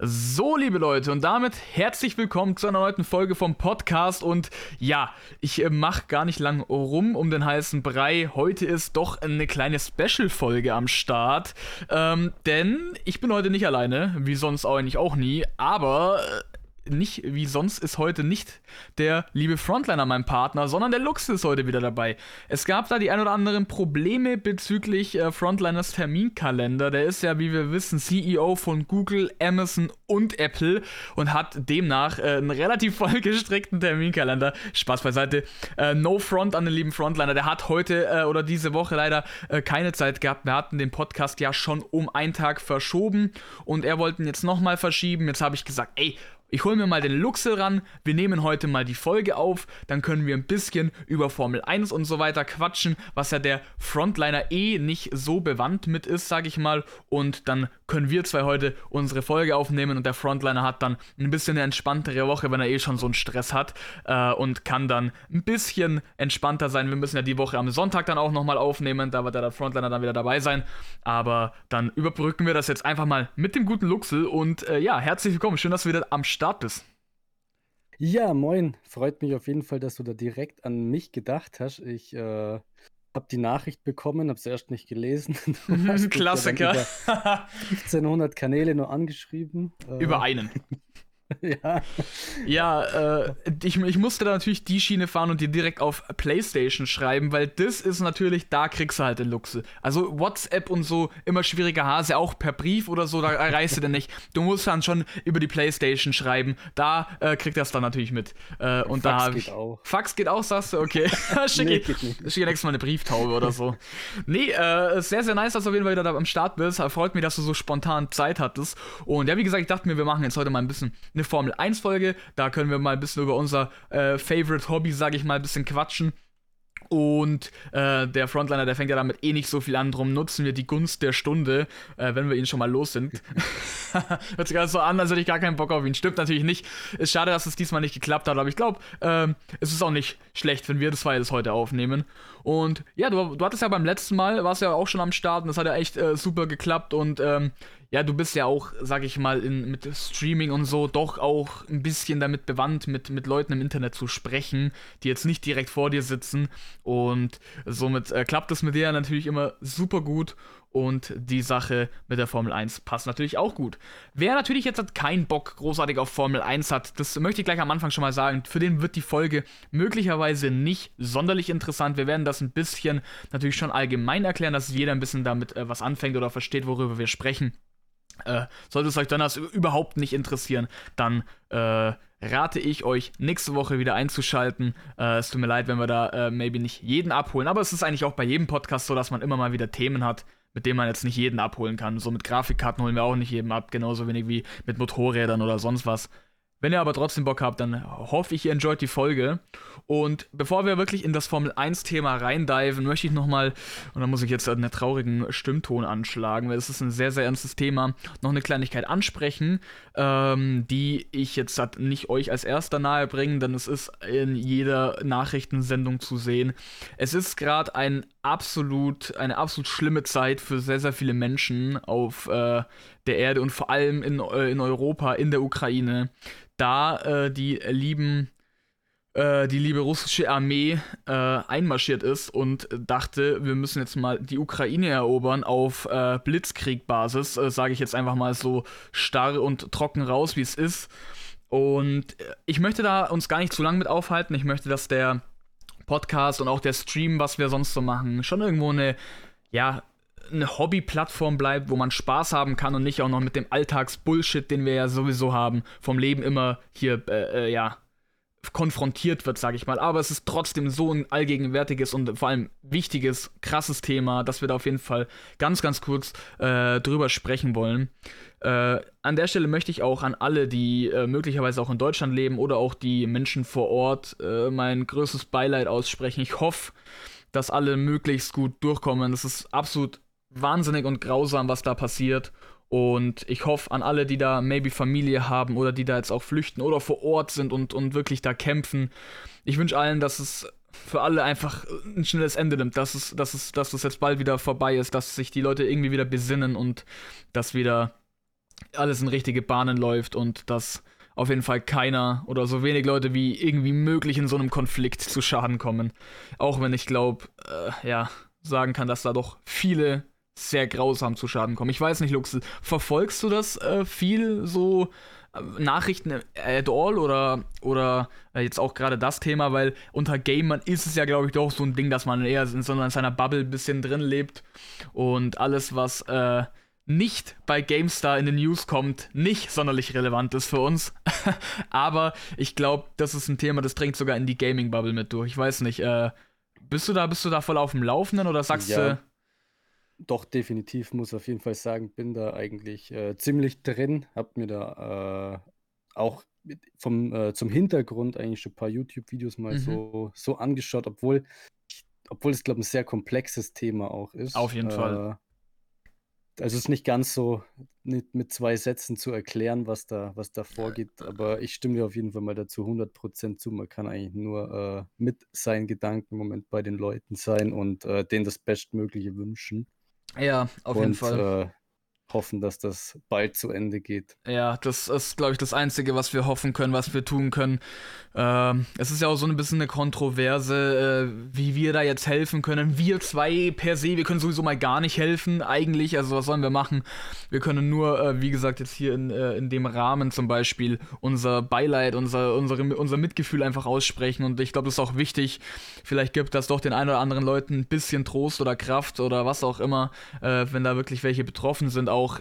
So, liebe Leute, und damit herzlich willkommen zu einer neuen Folge vom Podcast. Und ja, ich äh, mache gar nicht lang rum um den heißen Brei. Heute ist doch eine kleine Special-Folge am Start. Ähm, denn ich bin heute nicht alleine, wie sonst eigentlich auch nie. Aber äh, nicht wie sonst ist heute nicht der liebe Frontliner mein Partner, sondern der Lux ist heute wieder dabei. Es gab da die ein oder anderen Probleme bezüglich äh, Frontliners Terminkalender. Der ist ja, wie wir wissen, CEO von Google, Amazon und Apple und hat demnach äh, einen relativ vollgestreckten Terminkalender. Spaß beiseite. Äh, no Front an den lieben Frontliner. Der hat heute äh, oder diese Woche leider äh, keine Zeit gehabt. Wir hatten den Podcast ja schon um einen Tag verschoben und er wollte ihn jetzt nochmal verschieben. Jetzt habe ich gesagt, ey, ich hole mir mal den Luxel ran, wir nehmen heute mal die Folge auf, dann können wir ein bisschen über Formel 1 und so weiter quatschen, was ja der Frontliner eh nicht so bewandt mit ist, sag ich mal. Und dann können wir zwei heute unsere Folge aufnehmen und der Frontliner hat dann ein bisschen eine entspanntere Woche, wenn er eh schon so einen Stress hat äh, und kann dann ein bisschen entspannter sein. Wir müssen ja die Woche am Sonntag dann auch nochmal aufnehmen, da wird der Frontliner dann wieder dabei sein. Aber dann überbrücken wir das jetzt einfach mal mit dem guten Luxel und äh, ja, herzlich willkommen, schön, dass du wieder am Start Start bist. Ja, moin. Freut mich auf jeden Fall, dass du da direkt an mich gedacht hast. Ich äh, habe die Nachricht bekommen, habe es erst nicht gelesen. Klassiker. Ja 1500 Kanäle nur angeschrieben. Über äh, einen. ja. Ja, äh, ich, ich musste da natürlich die Schiene fahren und dir direkt auf PlayStation schreiben, weil das ist natürlich, da kriegst du halt den Luxus. Also WhatsApp und so, immer schwieriger Hase, auch per Brief oder so, da erreichst du den nicht. Du musst dann schon über die PlayStation schreiben, da äh, kriegt das dann natürlich mit. Äh, und Fax da habe ich. Auch. Fax geht auch, sagst du? Okay. schicke nee, schick nächstes Mal eine Brieftaube oder so. Nee, äh, sehr, sehr nice, dass du auf jeden Fall wieder da am Start bist. Freut mich, dass du so spontan Zeit hattest. Und ja, wie gesagt, ich dachte mir, wir machen jetzt heute mal ein bisschen eine Formel 1 Folge. Da können wir mal ein bisschen über unser äh, Favorite Hobby, sage ich mal, ein bisschen quatschen. Und äh, der Frontliner, der fängt ja damit eh nicht so viel an. Drum nutzen wir die Gunst der Stunde, äh, wenn wir ihn schon mal los sind. Hört sich gerade so an, als hätte ich gar keinen Bock auf ihn. Stimmt natürlich nicht. Ist schade, dass es diesmal nicht geklappt hat, aber ich glaube, äh, es ist auch nicht schlecht, wenn wir das das heute aufnehmen. Und ja, du, du hattest ja beim letzten Mal, warst ja auch schon am Start und das hat ja echt äh, super geklappt. Und ähm, ja, du bist ja auch, sag ich mal, in, mit Streaming und so doch auch ein bisschen damit bewandt, mit, mit Leuten im Internet zu sprechen, die jetzt nicht direkt vor dir sitzen. Und somit äh, klappt es mit dir natürlich immer super gut. Und die Sache mit der Formel 1 passt natürlich auch gut. Wer natürlich jetzt keinen Bock großartig auf Formel 1 hat, das möchte ich gleich am Anfang schon mal sagen, für den wird die Folge möglicherweise nicht sonderlich interessant. Wir werden das ein bisschen natürlich schon allgemein erklären, dass jeder ein bisschen damit äh, was anfängt oder versteht, worüber wir sprechen. Äh, sollte es euch dann das überhaupt nicht interessieren, dann äh, rate ich euch, nächste Woche wieder einzuschalten. Äh, es tut mir leid, wenn wir da äh, maybe nicht jeden abholen, aber es ist eigentlich auch bei jedem Podcast so, dass man immer mal wieder Themen hat, mit denen man jetzt nicht jeden abholen kann. So mit Grafikkarten holen wir auch nicht jeden ab, genauso wenig wie mit Motorrädern oder sonst was. Wenn ihr aber trotzdem Bock habt, dann hoffe ich, ihr enjoyt die Folge. Und bevor wir wirklich in das Formel 1-Thema reindiven, möchte ich nochmal, und da muss ich jetzt einen traurigen Stimmton anschlagen, weil es ist ein sehr, sehr ernstes Thema, noch eine Kleinigkeit ansprechen, ähm, die ich jetzt nicht euch als erster nahe bringen, denn es ist in jeder Nachrichtensendung zu sehen. Es ist gerade ein absolut, eine absolut schlimme Zeit für sehr, sehr viele Menschen auf äh, der Erde und vor allem in, äh, in Europa, in der Ukraine da äh, die lieben äh, die liebe russische Armee äh, einmarschiert ist und dachte, wir müssen jetzt mal die Ukraine erobern auf äh, Blitzkriegbasis, äh, sage ich jetzt einfach mal so starr und trocken raus, wie es ist. Und äh, ich möchte da uns gar nicht zu lange mit aufhalten. Ich möchte, dass der Podcast und auch der Stream, was wir sonst so machen, schon irgendwo eine, ja, eine Hobby-Plattform bleibt, wo man Spaß haben kann und nicht auch noch mit dem Alltagsbullshit, den wir ja sowieso haben, vom Leben immer hier, äh, äh, ja, konfrontiert wird, sage ich mal. Aber es ist trotzdem so ein allgegenwärtiges und vor allem wichtiges, krasses Thema, dass wir da auf jeden Fall ganz, ganz kurz äh, drüber sprechen wollen. Äh, an der Stelle möchte ich auch an alle, die äh, möglicherweise auch in Deutschland leben oder auch die Menschen vor Ort, äh, mein größtes Beileid aussprechen. Ich hoffe, dass alle möglichst gut durchkommen. Das ist absolut wahnsinnig und grausam, was da passiert. Und ich hoffe an alle, die da maybe Familie haben oder die da jetzt auch flüchten oder vor Ort sind und, und wirklich da kämpfen. Ich wünsche allen, dass es für alle einfach ein schnelles Ende nimmt, dass es, dass es, dass es jetzt bald wieder vorbei ist, dass sich die Leute irgendwie wieder besinnen und dass wieder alles in richtige Bahnen läuft und dass auf jeden Fall keiner oder so wenig Leute wie irgendwie möglich in so einem Konflikt zu Schaden kommen. Auch wenn ich glaube, äh, ja, sagen kann, dass da doch viele sehr grausam zu Schaden kommen. Ich weiß nicht, Lux, verfolgst du das äh, viel so äh, Nachrichten at all oder, oder äh, jetzt auch gerade das Thema, weil unter Gamern ist es ja, glaube ich, doch so ein Ding, dass man eher in, so in seiner Bubble ein bisschen drin lebt und alles, was äh, nicht bei GameStar in den News kommt, nicht sonderlich relevant ist für uns. Aber ich glaube, das ist ein Thema, das drängt sogar in die Gaming-Bubble mit durch. Ich weiß nicht, äh, bist du da, bist du da voll auf dem Laufenden oder sagst ja, du. Doch, definitiv, muss auf jeden Fall sagen, bin da eigentlich äh, ziemlich drin, hab mir da äh, auch vom, äh, zum Hintergrund eigentlich schon ein paar YouTube-Videos mal mhm. so, so angeschaut, obwohl, obwohl es, glaube ich, ein sehr komplexes Thema auch ist. Auf jeden Fall. Äh, also es ist nicht ganz so mit, mit zwei Sätzen zu erklären, was da, was da vorgeht, aber ich stimme dir auf jeden Fall mal dazu 100% zu. Man kann eigentlich nur äh, mit seinen Gedanken im Moment bei den Leuten sein und äh, denen das Bestmögliche wünschen. Ja, auf und, jeden Fall. Äh, hoffen, dass das bald zu Ende geht. Ja, das ist, glaube ich, das Einzige, was wir hoffen können, was wir tun können. Ähm, es ist ja auch so ein bisschen eine Kontroverse, äh, wie wir da jetzt helfen können. Wir zwei per se, wir können sowieso mal gar nicht helfen, eigentlich. Also, was sollen wir machen? Wir können nur, äh, wie gesagt, jetzt hier in, äh, in dem Rahmen zum Beispiel unser Beileid, unser, unsere, unser Mitgefühl einfach aussprechen. Und ich glaube, das ist auch wichtig. Vielleicht gibt das doch den einen oder anderen Leuten ein bisschen Trost oder Kraft oder was auch immer, äh, wenn da wirklich welche betroffen sind. Auch,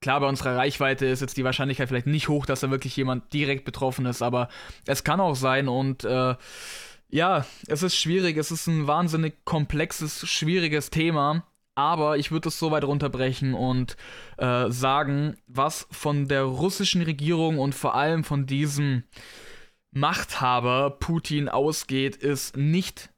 klar, bei unserer Reichweite ist jetzt die Wahrscheinlichkeit vielleicht nicht hoch, dass da wirklich jemand direkt betroffen ist, aber es kann auch sein und äh, ja, es ist schwierig, es ist ein wahnsinnig komplexes, schwieriges Thema. Aber ich würde es so weit runterbrechen und äh, sagen, was von der russischen Regierung und vor allem von diesem Machthaber Putin ausgeht, ist nicht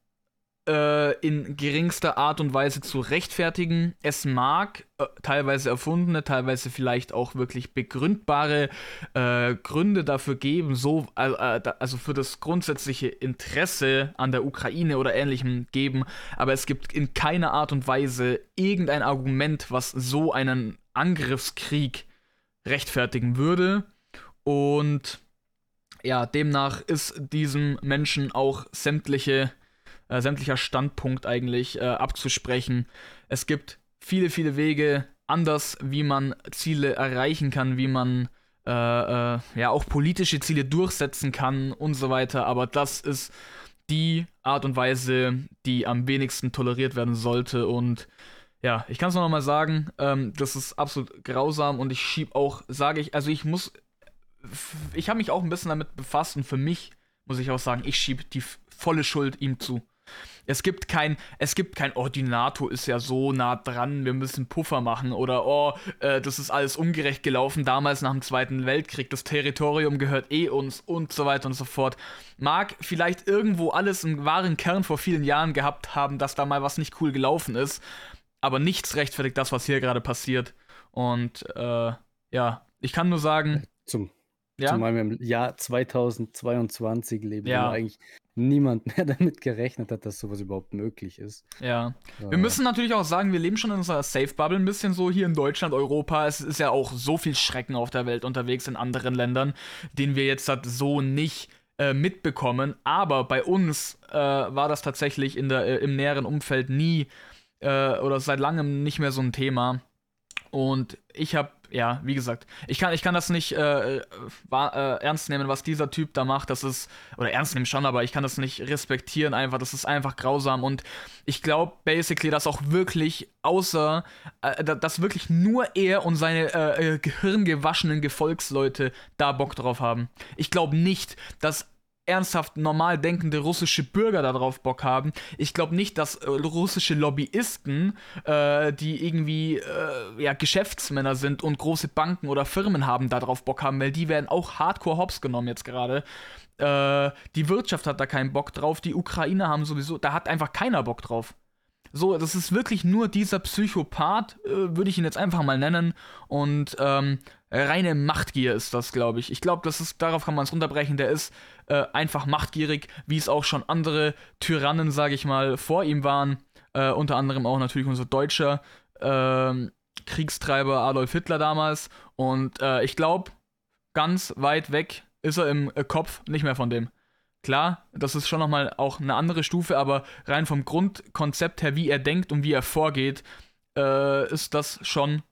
äh, in geringster Art und Weise zu rechtfertigen. Es mag äh, teilweise erfundene, teilweise vielleicht auch wirklich begründbare äh, Gründe dafür geben, so äh, also für das grundsätzliche Interesse an der Ukraine oder ähnlichem geben, aber es gibt in keiner Art und Weise irgendein Argument, was so einen Angriffskrieg rechtfertigen würde. Und ja, demnach ist diesem Menschen auch sämtliche äh, sämtlicher Standpunkt eigentlich äh, abzusprechen. Es gibt viele, viele Wege anders, wie man Ziele erreichen kann, wie man äh, äh, ja auch politische Ziele durchsetzen kann und so weiter. Aber das ist die Art und Weise, die am wenigsten toleriert werden sollte. Und ja, ich kann es noch mal sagen, ähm, das ist absolut grausam und ich schieb auch, sage ich, also ich muss, ich habe mich auch ein bisschen damit befasst und für mich muss ich auch sagen, ich schiebe die volle Schuld ihm zu. Es gibt kein, es gibt kein, oh, die NATO ist ja so nah dran, wir müssen Puffer machen oder oh, äh, das ist alles ungerecht gelaufen damals nach dem Zweiten Weltkrieg, das Territorium gehört eh uns und so weiter und so fort. Mag vielleicht irgendwo alles einen wahren Kern vor vielen Jahren gehabt haben, dass da mal was nicht cool gelaufen ist, aber nichts rechtfertigt das, was hier gerade passiert. Und äh, ja, ich kann nur sagen. Zum, ja? Zumal wir im Jahr 2022 leben, ja. eigentlich niemand mehr damit gerechnet hat, dass sowas überhaupt möglich ist. Ja. ja. Wir müssen natürlich auch sagen, wir leben schon in unserer Safe-Bubble ein bisschen so hier in Deutschland, Europa. Es ist ja auch so viel Schrecken auf der Welt unterwegs in anderen Ländern, den wir jetzt halt so nicht äh, mitbekommen. Aber bei uns äh, war das tatsächlich in der, äh, im näheren Umfeld nie äh, oder seit langem nicht mehr so ein Thema. Und ich habe ja, wie gesagt, ich kann, ich kann das nicht äh, war, äh, ernst nehmen, was dieser Typ da macht. Das ist, oder ernst nehmen schon, aber ich kann das nicht respektieren einfach. Das ist einfach grausam. Und ich glaube basically, dass auch wirklich, außer, äh, dass wirklich nur er und seine äh, äh, gehirngewaschenen Gefolgsleute da Bock drauf haben. Ich glaube nicht, dass ernsthaft normal denkende russische Bürger darauf Bock haben. Ich glaube nicht, dass äh, russische Lobbyisten, äh, die irgendwie äh, ja, Geschäftsmänner sind und große Banken oder Firmen haben, darauf Bock haben, weil die werden auch hardcore hops genommen jetzt gerade. Äh, die Wirtschaft hat da keinen Bock drauf, die Ukraine haben sowieso, da hat einfach keiner Bock drauf. So, das ist wirklich nur dieser Psychopath, äh, würde ich ihn jetzt einfach mal nennen. Und ähm, reine Machtgier ist das, glaube ich. Ich glaube, das ist, darauf kann man es runterbrechen. Der ist äh, einfach machtgierig, wie es auch schon andere Tyrannen, sage ich mal, vor ihm waren. Äh, unter anderem auch natürlich unser Deutscher. Ähm, Kriegstreiber Adolf Hitler damals. Und äh, ich glaube, ganz weit weg ist er im äh, Kopf nicht mehr von dem. Klar, das ist schon nochmal auch eine andere Stufe, aber rein vom Grundkonzept her, wie er denkt und wie er vorgeht, äh, ist das schon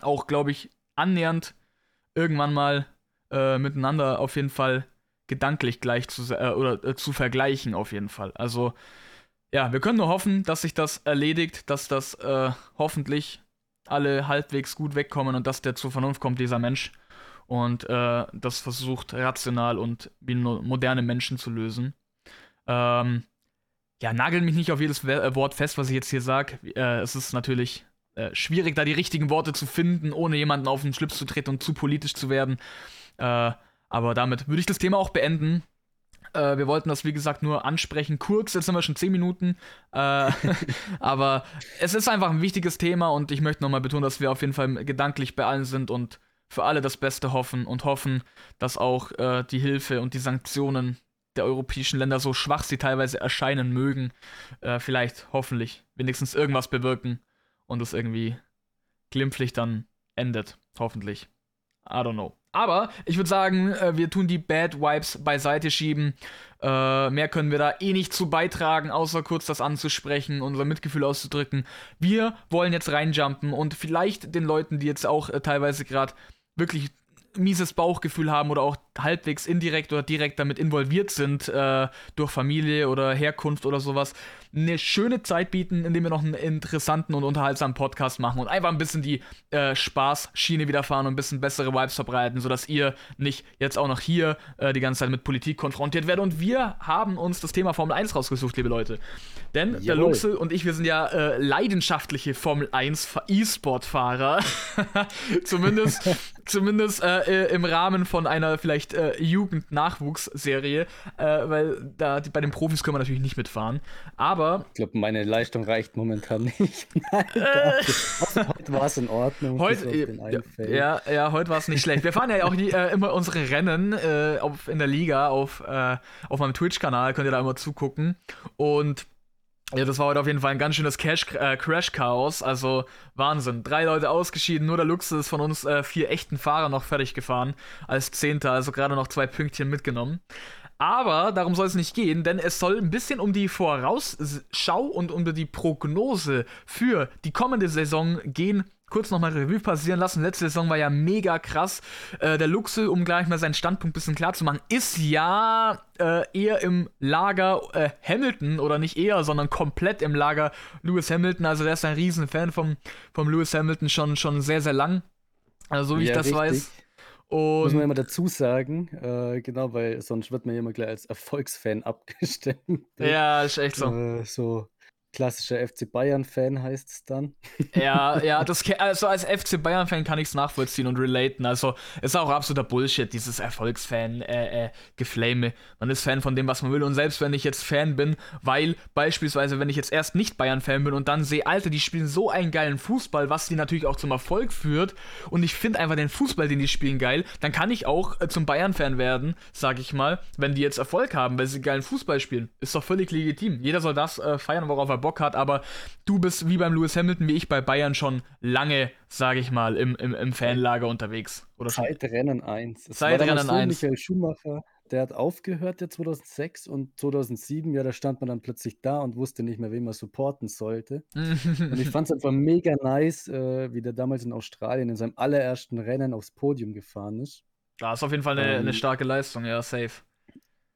auch, glaube ich, annähernd irgendwann mal äh, miteinander auf jeden Fall gedanklich gleich zu äh, oder äh, zu vergleichen auf jeden Fall. Also ja, wir können nur hoffen, dass sich das erledigt, dass das äh, hoffentlich alle halbwegs gut wegkommen und dass der zur Vernunft kommt, dieser Mensch. Und äh, das versucht rational und wie moderne Menschen zu lösen. Ähm, ja, nagel mich nicht auf jedes Wort fest, was ich jetzt hier sage. Äh, es ist natürlich äh, schwierig, da die richtigen Worte zu finden, ohne jemanden auf den Schlips zu treten und zu politisch zu werden. Äh, aber damit würde ich das Thema auch beenden. Äh, wir wollten das, wie gesagt, nur ansprechen. Kurz, jetzt sind wir schon 10 Minuten. Äh, aber es ist einfach ein wichtiges Thema und ich möchte nochmal betonen, dass wir auf jeden Fall gedanklich bei allen sind und für alle das Beste hoffen und hoffen, dass auch äh, die Hilfe und die Sanktionen der europäischen Länder, so schwach sie teilweise erscheinen mögen, äh, vielleicht hoffentlich wenigstens irgendwas bewirken und es irgendwie glimpflich dann endet. Hoffentlich. I don't know. Aber ich würde sagen, äh, wir tun die Bad Vibes beiseite schieben. Äh, mehr können wir da eh nicht zu beitragen, außer kurz das anzusprechen, unser Mitgefühl auszudrücken. Wir wollen jetzt reinjumpen und vielleicht den Leuten, die jetzt auch äh, teilweise gerade wirklich mieses Bauchgefühl haben oder auch halbwegs indirekt oder direkt damit involviert sind, äh, durch Familie oder Herkunft oder sowas, eine schöne Zeit bieten, indem wir noch einen interessanten und unterhaltsamen Podcast machen und einfach ein bisschen die äh, Spaßschiene wieder fahren und ein bisschen bessere Vibes verbreiten, sodass ihr nicht jetzt auch noch hier äh, die ganze Zeit mit Politik konfrontiert werdet. Und wir haben uns das Thema Formel 1 rausgesucht, liebe Leute. Denn Jawohl. der Luxel und ich, wir sind ja äh, leidenschaftliche Formel 1 E-Sport-Fahrer. zumindest zumindest äh, im Rahmen von einer vielleicht äh, Jugend-Nachwuchsserie, äh, weil da die, bei den Profis können wir natürlich nicht mitfahren. Aber. Ich glaube, meine Leistung reicht momentan nicht. Nein, äh, heute war es in Ordnung. Heute, ja, ja, heute war es nicht schlecht. Wir fahren ja auch die, äh, immer unsere Rennen äh, auf, in der Liga auf, auf meinem Twitch-Kanal, könnt ihr da immer zugucken. Und ja, das war heute auf jeden Fall ein ganz schönes Cash, äh, Crash-Chaos. Also Wahnsinn. Drei Leute ausgeschieden, nur der Luxus von uns äh, vier echten Fahrer noch fertig gefahren als Zehnter, also gerade noch zwei Pünktchen mitgenommen. Aber darum soll es nicht gehen, denn es soll ein bisschen um die Vorausschau und um die Prognose für die kommende Saison gehen kurz nochmal Revue passieren lassen. Letzte Saison war ja mega krass. Äh, der Luxel, um gleich mal seinen Standpunkt ein bisschen klar zu machen, ist ja äh, eher im Lager äh, Hamilton oder nicht eher, sondern komplett im Lager Lewis Hamilton. Also der ist ein Riesenfan vom, vom Lewis Hamilton schon, schon sehr, sehr lang. Also so wie ja, ich das richtig. weiß. Und Muss man immer dazu sagen, äh, genau, weil sonst wird man ja immer gleich als Erfolgsfan abgestempelt. Ja, ist echt so. Äh, so Klassischer FC Bayern-Fan heißt es dann. Ja, ja, das, also als FC Bayern-Fan kann ich es nachvollziehen und relaten. Also ist auch absoluter Bullshit, dieses Erfolgsfan-Geflame. Äh, äh, man ist Fan von dem, was man will. Und selbst wenn ich jetzt Fan bin, weil beispielsweise, wenn ich jetzt erst nicht Bayern-Fan bin und dann sehe, Alter, die spielen so einen geilen Fußball, was die natürlich auch zum Erfolg führt. Und ich finde einfach den Fußball, den die spielen, geil, dann kann ich auch äh, zum Bayern-Fan werden, sag ich mal, wenn die jetzt Erfolg haben, weil sie geilen Fußball spielen. Ist doch völlig legitim. Jeder soll das äh, feiern, worauf er Bock hat, aber du bist wie beim Lewis Hamilton, wie ich bei Bayern schon lange, sage ich mal, im, im, im Fanlager unterwegs. Oder Seit Rennen 1. Seit Rennen so 1. Michael Schumacher, der hat aufgehört ja 2006 und 2007, ja, da stand man dann plötzlich da und wusste nicht mehr, wen man supporten sollte. und ich fand es einfach mega nice, äh, wie der damals in Australien in seinem allerersten Rennen aufs Podium gefahren ist. Da ist auf jeden Fall eine, ähm, eine starke Leistung, ja, safe.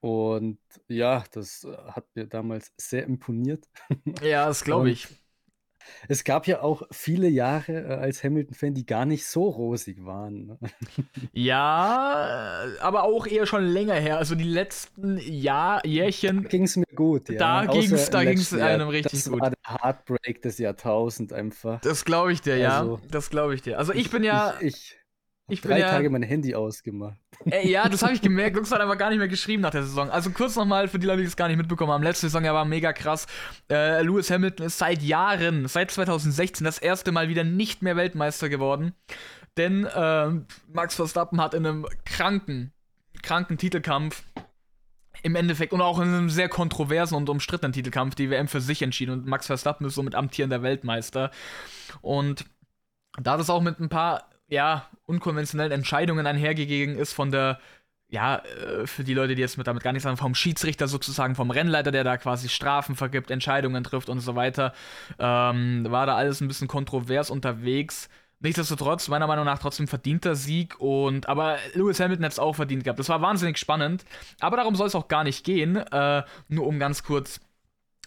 Und ja, das äh, hat mir damals sehr imponiert. Ja, das glaube ich. Es gab ja auch viele Jahre äh, als Hamilton-Fan, die gar nicht so rosig waren. Ne? Ja, äh, aber auch eher schon länger her. Also die letzten Jahr, Jährchen. Ging es mir gut, ja. Da ging es da ging's einem richtig das gut. Das war der Heartbreak des Jahrtausends einfach. Das glaube ich dir, ja. Also, das glaube ich dir. Also ich bin ja. Ich, ich ich drei ja, Tage mein Handy ausgemacht. Äh, ja, das habe ich gemerkt. Lux hat einfach gar nicht mehr geschrieben nach der Saison. Also kurz nochmal für die Leute, die es gar nicht mitbekommen haben. Letzte Saison ja war mega krass. Äh, Lewis Hamilton ist seit Jahren, seit 2016, das erste Mal wieder nicht mehr Weltmeister geworden. Denn äh, Max Verstappen hat in einem kranken, kranken Titelkampf im Endeffekt und auch in einem sehr kontroversen und umstrittenen Titelkampf die WM für sich entschieden und Max Verstappen ist somit amtierender Weltmeister. Und da das auch mit ein paar, ja, unkonventionellen Entscheidungen einhergegangen ist von der ja, äh, für die Leute, die jetzt mit damit gar nichts haben, vom Schiedsrichter sozusagen, vom Rennleiter, der da quasi Strafen vergibt, Entscheidungen trifft und so weiter, ähm, war da alles ein bisschen kontrovers unterwegs. Nichtsdestotrotz, meiner Meinung nach, trotzdem verdienter Sieg und aber Lewis Hamilton hat es auch verdient gehabt. Das war wahnsinnig spannend, aber darum soll es auch gar nicht gehen. Äh, nur um ganz kurz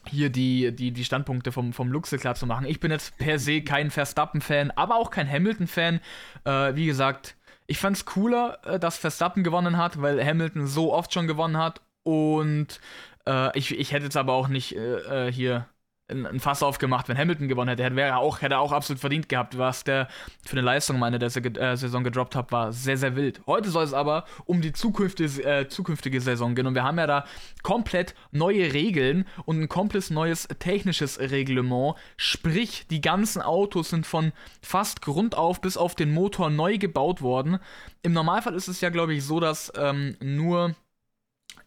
hier die, die, die Standpunkte vom, vom Luxe klar zu machen. Ich bin jetzt per se kein Verstappen-Fan, aber auch kein Hamilton-Fan. Äh, wie gesagt, ich fand es cooler, äh, dass Verstappen gewonnen hat, weil Hamilton so oft schon gewonnen hat. Und äh, ich, ich hätte jetzt aber auch nicht äh, äh hier ein Fass aufgemacht, wenn Hamilton gewonnen hätte. Hätte er auch, hätte auch absolut verdient gehabt. Was der für eine Leistung meine der äh, Saison gedroppt hat, war sehr, sehr wild. Heute soll es aber um die zukünftige, äh, zukünftige Saison gehen. Und wir haben ja da komplett neue Regeln und ein komplett neues technisches Reglement. Sprich, die ganzen Autos sind von fast Grund auf bis auf den Motor neu gebaut worden. Im Normalfall ist es ja, glaube ich, so, dass ähm, nur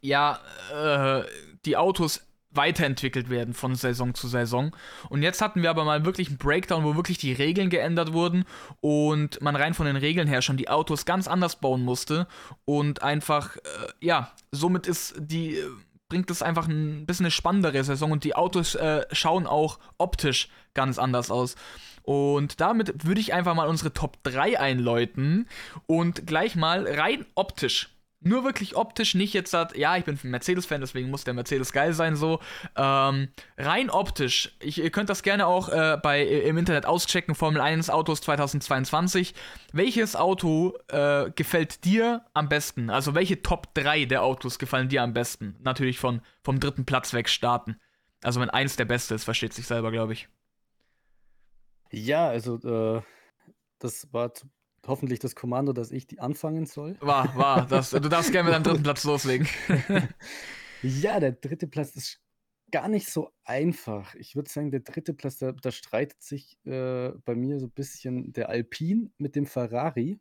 ja, äh, die Autos weiterentwickelt werden von Saison zu Saison. Und jetzt hatten wir aber mal wirklich einen Breakdown, wo wirklich die Regeln geändert wurden und man rein von den Regeln her schon die Autos ganz anders bauen musste und einfach, äh, ja, somit ist die, äh, bringt es einfach ein bisschen eine spannendere Saison und die Autos äh, schauen auch optisch ganz anders aus. Und damit würde ich einfach mal unsere Top 3 einläuten und gleich mal rein optisch nur wirklich optisch, nicht jetzt hat, ja, ich bin ein Mercedes-Fan, deswegen muss der Mercedes geil sein, so. Ähm, rein optisch, ich, ihr könnt das gerne auch äh, bei, im Internet auschecken, Formel 1 Autos 2022. Welches Auto äh, gefällt dir am besten? Also welche Top 3 der Autos gefallen dir am besten? Natürlich von, vom dritten Platz weg starten. Also wenn eins der beste ist, versteht sich selber, glaube ich. Ja, also äh, das war hoffentlich das Kommando, dass ich die anfangen soll. War, war. Das, du darfst gerne mit deinem dritten Platz loslegen. ja, der dritte Platz ist gar nicht so einfach. Ich würde sagen, der dritte Platz, da, da streitet sich äh, bei mir so ein bisschen der Alpine mit dem Ferrari.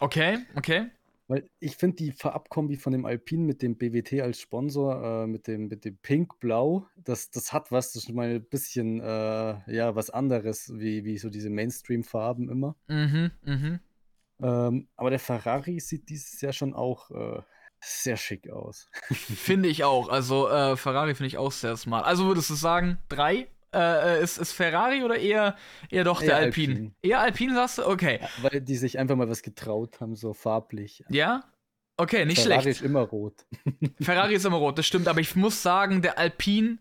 Okay, okay. Weil ich finde die Farbkombi von dem Alpine mit dem BWT als Sponsor, äh, mit dem, mit dem Pink-Blau, das, das hat was, das ist mal ein bisschen äh, ja, was anderes, wie, wie so diese Mainstream-Farben immer. Mhm, mhm. Ähm, aber der Ferrari sieht dieses Jahr schon auch äh, sehr schick aus. finde ich auch. Also äh, Ferrari finde ich auch sehr smart. Also würdest du sagen, drei? Äh, äh ist, ist Ferrari oder eher, eher doch der Alpine? Alpine? Eher Alpine sagst du? Okay. Ja, weil die sich einfach mal was getraut haben, so farblich. Ja? Okay, nicht Ferrari schlecht. Ferrari ist immer rot. Ferrari ist immer rot, das stimmt. Aber ich muss sagen, der Alpine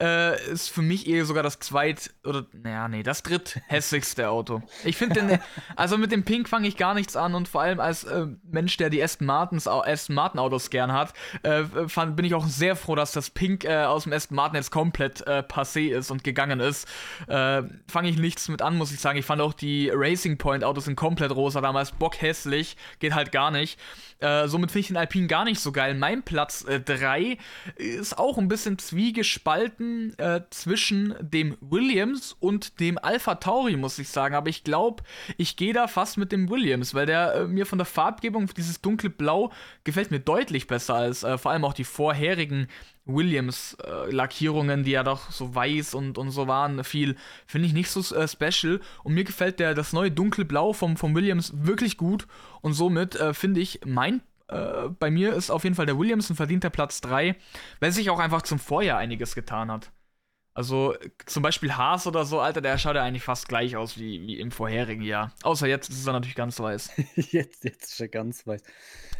äh, ist für mich eher sogar das zweit oder naja, nee, das dritthässlichste Auto. Ich finde den, also mit dem Pink fange ich gar nichts an und vor allem als äh, Mensch, der die Aston Martins, Aston Martin Autos gern hat, äh, fand, bin ich auch sehr froh, dass das Pink äh, aus dem Aston Martin jetzt komplett äh, passé ist und gegangen ist. Äh, fange ich nichts mit an, muss ich sagen. Ich fand auch die Racing Point Autos sind komplett rosa damals, bockhässlich, geht halt gar nicht. Somit finde ich den Alpine gar nicht so geil. Mein Platz 3 äh, ist auch ein bisschen zwiegespalten äh, zwischen dem Williams und dem Alpha Tauri, muss ich sagen. Aber ich glaube, ich gehe da fast mit dem Williams, weil der äh, mir von der Farbgebung, dieses dunkle Blau, gefällt mir deutlich besser als äh, vor allem auch die vorherigen Williams-Lackierungen, äh, die ja doch so weiß und, und so waren, viel, finde ich nicht so äh, special. Und mir gefällt der, das neue dunkle Blau vom, vom Williams wirklich gut. Und somit äh, finde ich, mein, äh, bei mir ist auf jeden Fall der Williams ein verdienter Platz 3, weil sich auch einfach zum Vorjahr einiges getan hat. Also zum Beispiel Haas oder so, Alter, der schaut ja eigentlich fast gleich aus wie, wie im vorherigen Jahr. Außer jetzt ist er natürlich ganz weiß. jetzt, jetzt ist er ganz weiß.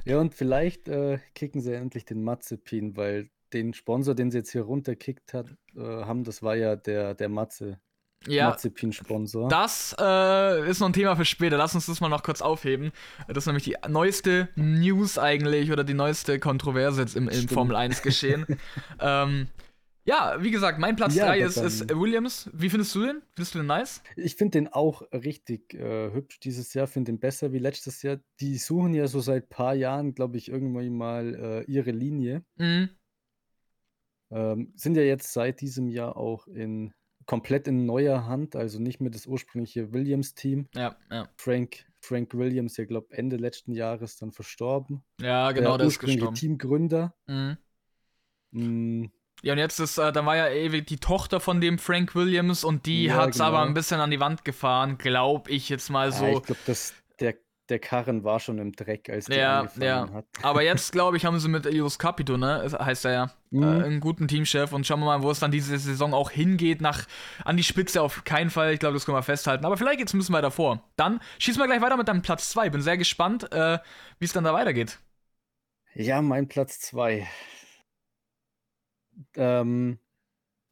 Ja, und vielleicht äh, kicken sie endlich den Mazepin, weil den Sponsor, den sie jetzt hier runterkickt hat, äh, haben, das war ja der, der Matze. Ja, Mazepin-Sponsor. Das äh, ist noch ein Thema für später. Lass uns das mal noch kurz aufheben. Das ist nämlich die neueste News eigentlich oder die neueste Kontroverse jetzt im, im Formel 1 geschehen. ähm, ja, wie gesagt, mein Platz 3 ja, ist, ist, Williams. Wie findest du den? Findest du den nice? Ich finde den auch richtig äh, hübsch dieses Jahr, finde den besser wie letztes Jahr. Die suchen ja so seit ein paar Jahren, glaube ich, irgendwann mal äh, ihre Linie. Mhm. Ähm, sind ja jetzt seit diesem Jahr auch in komplett in neuer Hand, also nicht mehr das ursprüngliche Williams-Team. Ja, ja. Frank, Frank Williams, ja, glaube Ende letzten Jahres dann verstorben. Ja, genau, der, der ist gestorben. Teamgründer. Mhm. Mm, Ja, und jetzt ist, äh, da war ja ewig die Tochter von dem Frank Williams und die ja, hat's genau. aber ein bisschen an die Wand gefahren, glaub ich jetzt mal so. Ja, ich glaube, der, der Karren war schon im Dreck, als der ja, angefangen ja. hat. Aber jetzt, glaube ich, haben sie mit Elios Capito, ne, heißt er ja, mhm. äh, einen guten Teamchef und schauen wir mal, wo es dann diese Saison auch hingeht, nach, an die Spitze auf keinen Fall, ich glaube, das können wir festhalten. Aber vielleicht jetzt müssen wir davor. Dann schießen wir gleich weiter mit deinem Platz 2. Bin sehr gespannt, äh, wie es dann da weitergeht. Ja, mein Platz 2 ähm,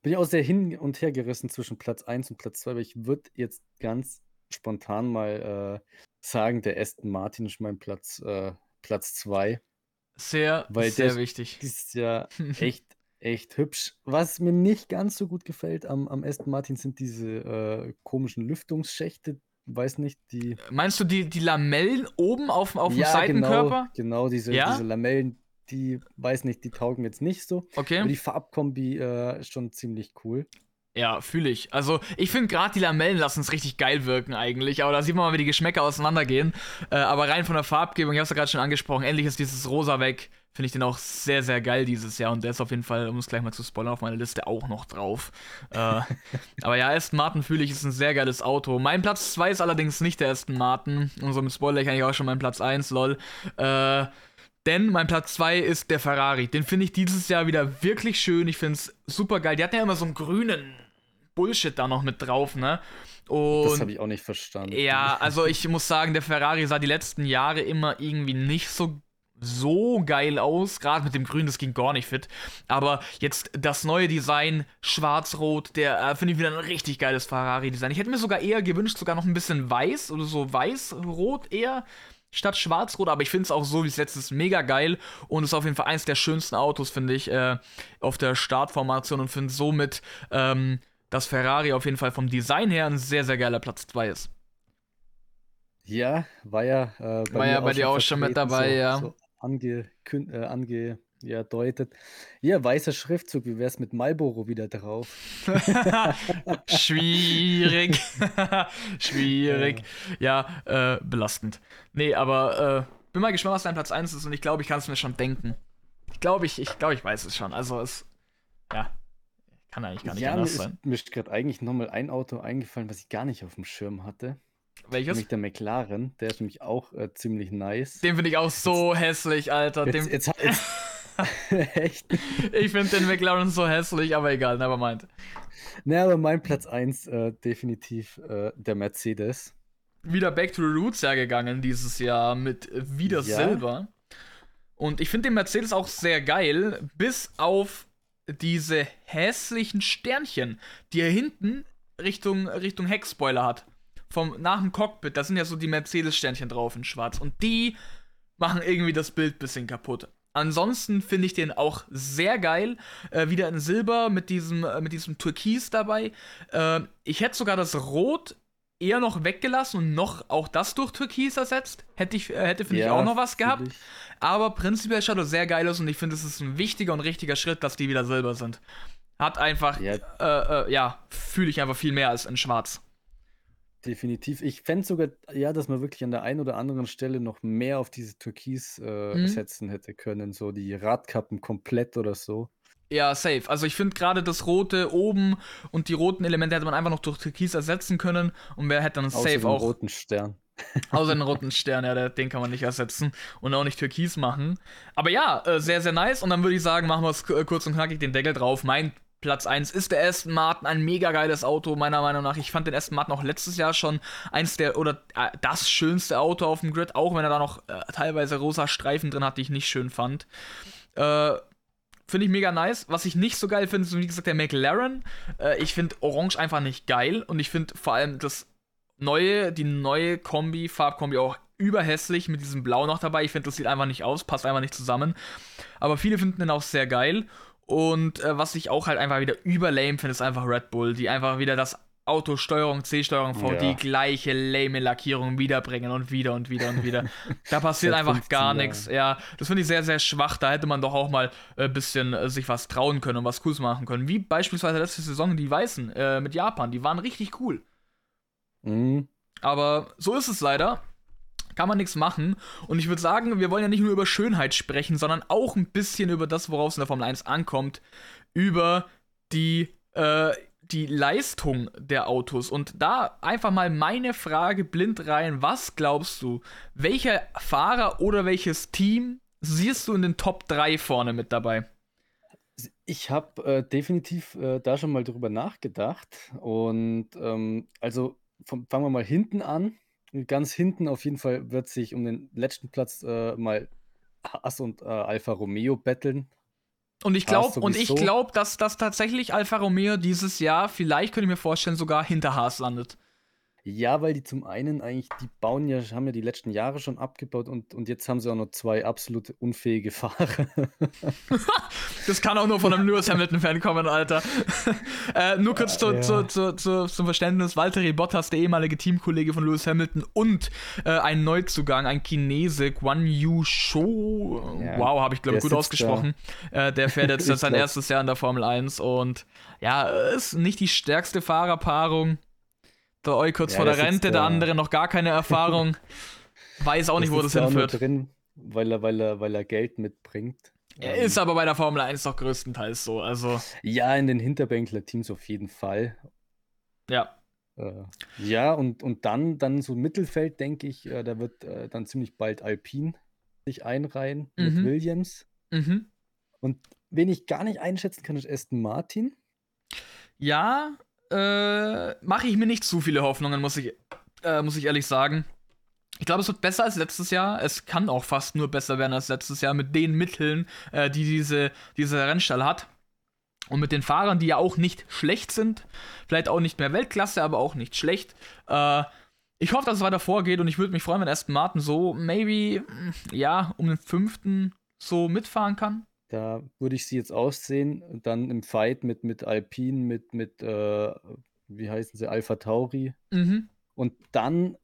bin ich auch sehr hin und her gerissen zwischen Platz 1 und Platz 2, aber ich würde jetzt ganz spontan mal äh, sagen, der Aston Martin ist mein Platz, äh, Platz 2. Sehr, weil sehr der wichtig. Ist ja echt, echt hübsch. Was mir nicht ganz so gut gefällt am, am Aston Martin sind diese äh, komischen Lüftungsschächte. Weiß nicht, die. Meinst du die, die Lamellen oben auf, auf ja, dem Seitenkörper? Genau, genau diese, ja? diese Lamellen, die, weiß nicht, die taugen jetzt nicht so. Okay. Aber die Farbkombi äh, ist schon ziemlich cool. Ja, fühle ich. Also, ich finde gerade die Lamellen lassen es richtig geil wirken eigentlich. Aber da sieht man mal, wie die Geschmäcker auseinandergehen. Äh, aber rein von der Farbgebung, ich habe es ja gerade schon angesprochen, endlich ist dieses Rosa weg. Finde ich den auch sehr, sehr geil dieses Jahr. Und der ist auf jeden Fall, um es gleich mal zu spoilern, auf meiner Liste auch noch drauf. äh, aber ja, Aston Martin fühle ich, ist ein sehr geiles Auto. Mein Platz 2 ist allerdings nicht der Aston Martin. Und so im Spoiler ich eigentlich auch schon mein Platz 1, lol. Äh, denn mein Platz 2 ist der Ferrari. Den finde ich dieses Jahr wieder wirklich schön. Ich finde es super geil. Die hatten ja immer so einen grünen Bullshit da noch mit drauf, ne? Und das habe ich auch nicht verstanden. Ja, also ich muss sagen, der Ferrari sah die letzten Jahre immer irgendwie nicht so so geil aus, gerade mit dem Grün, das ging gar nicht fit. Aber jetzt das neue Design, schwarz-rot, der äh, finde ich wieder ein richtig geiles Ferrari-Design. Ich hätte mir sogar eher gewünscht, sogar noch ein bisschen weiß oder so weiß-rot eher statt Schwarz-Rot, aber ich finde es auch so wie es letztes mega geil und ist auf jeden Fall eins der schönsten Autos, finde ich, äh, auf der Startformation und finde somit, ähm, dass Ferrari auf jeden Fall vom Design her ein sehr, sehr geiler Platz 2 ist. Ja, war ja äh, bei, war ja bei dir auch schon mit dabei, so, ja. So ange, äh, ange, ja, deutet. Ja, weißer Schriftzug, wie wäre es mit Marlboro wieder drauf? Schwierig. Schwierig. Ja, ja äh, belastend. Nee, aber äh, bin mal gespannt, was dein Platz 1 ist und ich glaube, ich kann es mir schon denken. Ich glaube, ich, ich, glaub, ich weiß es schon. Also es, ja, kann eigentlich gar nicht ja, anders mir sein. Mir ist gerade eigentlich nochmal ein Auto eingefallen, was ich gar nicht auf dem Schirm hatte. Welches? Nämlich der McLaren, der ist nämlich auch äh, ziemlich nice. Den finde ich auch so jetzt, hässlich, Alter. Jetzt, jetzt, jetzt, Echt? Ich finde den McLaren so hässlich, aber egal, never mind. Ne, aber mein Platz 1 äh, definitiv äh, der Mercedes. Wieder Back to the Roots ja gegangen dieses Jahr mit wieder ja. Silber. Und ich finde den Mercedes auch sehr geil, bis auf diese hässlichen Sternchen, die er hinten Richtung, Richtung Heckspoiler hat. Vom, nach dem Cockpit, da sind ja so die Mercedes-Sternchen drauf in schwarz. Und die machen irgendwie das Bild ein bisschen kaputt. Ansonsten finde ich den auch sehr geil. Äh, wieder in Silber mit diesem, äh, mit diesem Türkis dabei. Äh, ich hätte sogar das Rot eher noch weggelassen und noch auch das durch Türkis ersetzt. Hätte ich, äh, hätte, finde ja, ich, auch noch was gehabt. Aber prinzipiell schaut das sehr geil aus und ich finde, es ist ein wichtiger und richtiger Schritt, dass die wieder Silber sind. Hat einfach, ja, äh, äh, ja fühle ich einfach viel mehr als in Schwarz. Definitiv. Ich fände sogar, ja, dass man wirklich an der einen oder anderen Stelle noch mehr auf diese Türkis äh, mhm. setzen hätte können. So die Radkappen komplett oder so. Ja, safe. Also ich finde gerade das Rote oben und die roten Elemente hätte man einfach noch durch Türkis ersetzen können und wer hätte dann Außer safe auch. roten Stern. Außer den roten Stern, ja, den kann man nicht ersetzen und auch nicht Türkis machen. Aber ja, äh, sehr, sehr nice. Und dann würde ich sagen, machen wir es kurz und knackig den Deckel drauf. Mein Platz 1 ist der Aston Martin, ein mega geiles Auto, meiner Meinung nach. Ich fand den Aston Martin auch letztes Jahr schon eins der, oder äh, das schönste Auto auf dem Grid, auch wenn er da noch äh, teilweise rosa Streifen drin hat, die ich nicht schön fand. Äh, finde ich mega nice. Was ich nicht so geil finde, ist wie gesagt der McLaren. Äh, ich finde Orange einfach nicht geil und ich finde vor allem das neue, die neue Kombi, Farbkombi auch überhässlich mit diesem Blau noch dabei. Ich finde, das sieht einfach nicht aus, passt einfach nicht zusammen. Aber viele finden den auch sehr geil. Und äh, was ich auch halt einfach wieder überlame finde, ist einfach Red Bull, die einfach wieder das Autosteuerung, C-Steuerung V, ja. die gleiche lame Lackierung wiederbringen und wieder und wieder und wieder. Da passiert einfach gar nichts. Ja, das finde ich sehr, sehr schwach. Da hätte man doch auch mal ein äh, bisschen äh, sich was trauen können und was Cooles machen können. Wie beispielsweise letzte Saison die Weißen äh, mit Japan. Die waren richtig cool. Mhm. Aber so ist es leider. Kann man nichts machen. Und ich würde sagen, wir wollen ja nicht nur über Schönheit sprechen, sondern auch ein bisschen über das, worauf es in der Formel 1 ankommt. Über die, äh, die Leistung der Autos. Und da einfach mal meine Frage blind rein. Was glaubst du, welcher Fahrer oder welches Team siehst du in den Top 3 vorne mit dabei? Ich habe äh, definitiv äh, da schon mal drüber nachgedacht. Und ähm, also vom, fangen wir mal hinten an. Ganz hinten auf jeden Fall wird sich um den letzten Platz äh, mal Haas und äh, Alfa Romeo betteln. Und ich glaube, und ich glaube, dass das tatsächlich Alfa Romeo dieses Jahr, vielleicht könnte ich mir vorstellen, sogar hinter Haas landet. Ja, weil die zum einen eigentlich, die bauen ja, haben ja die letzten Jahre schon abgebaut und, und jetzt haben sie auch noch zwei absolut unfähige Fahrer. das kann auch nur von einem Lewis Hamilton-Fan kommen, Alter. äh, nur kurz zu, ja. zu, zu, zu, zum Verständnis: Valtteri Bottas, der ehemalige Teamkollege von Lewis Hamilton und äh, ein Neuzugang, ein Chinese, Guan Yu Shou. Ja, wow, habe ich glaube gut ausgesprochen. Äh, der fährt jetzt sein erstes Jahr in der Formel 1 und ja, ist nicht die stärkste Fahrerpaarung der Eu kurz ja, vor der Rente, der andere noch gar keine Erfahrung. Weiß auch nicht, wo das hinführt. drin, weil er, weil, er, weil er Geld mitbringt. Er ist aber bei der Formel 1 doch größtenteils so. Also. Ja, in den Hinterbänkler-Teams auf jeden Fall. Ja. Äh, ja, und, und dann, dann so Mittelfeld, denke ich, äh, da wird äh, dann ziemlich bald Alpine sich einreihen mhm. mit Williams. Mhm. Und wen ich gar nicht einschätzen kann, ist Aston Martin. Ja, äh, mache ich mir nicht zu viele Hoffnungen, muss ich, äh, muss ich ehrlich sagen. Ich glaube, es wird besser als letztes Jahr. Es kann auch fast nur besser werden als letztes Jahr mit den Mitteln, äh, die diese, dieser Rennstall hat. Und mit den Fahrern, die ja auch nicht schlecht sind. Vielleicht auch nicht mehr Weltklasse, aber auch nicht schlecht. Äh, ich hoffe, dass es weiter vorgeht und ich würde mich freuen, wenn Aston Martin so, maybe, ja, um den fünften so mitfahren kann. Da würde ich sie jetzt aussehen, dann im Fight mit, mit Alpine, mit, mit äh, wie heißen sie, Alpha Tauri. Mhm. Und dann,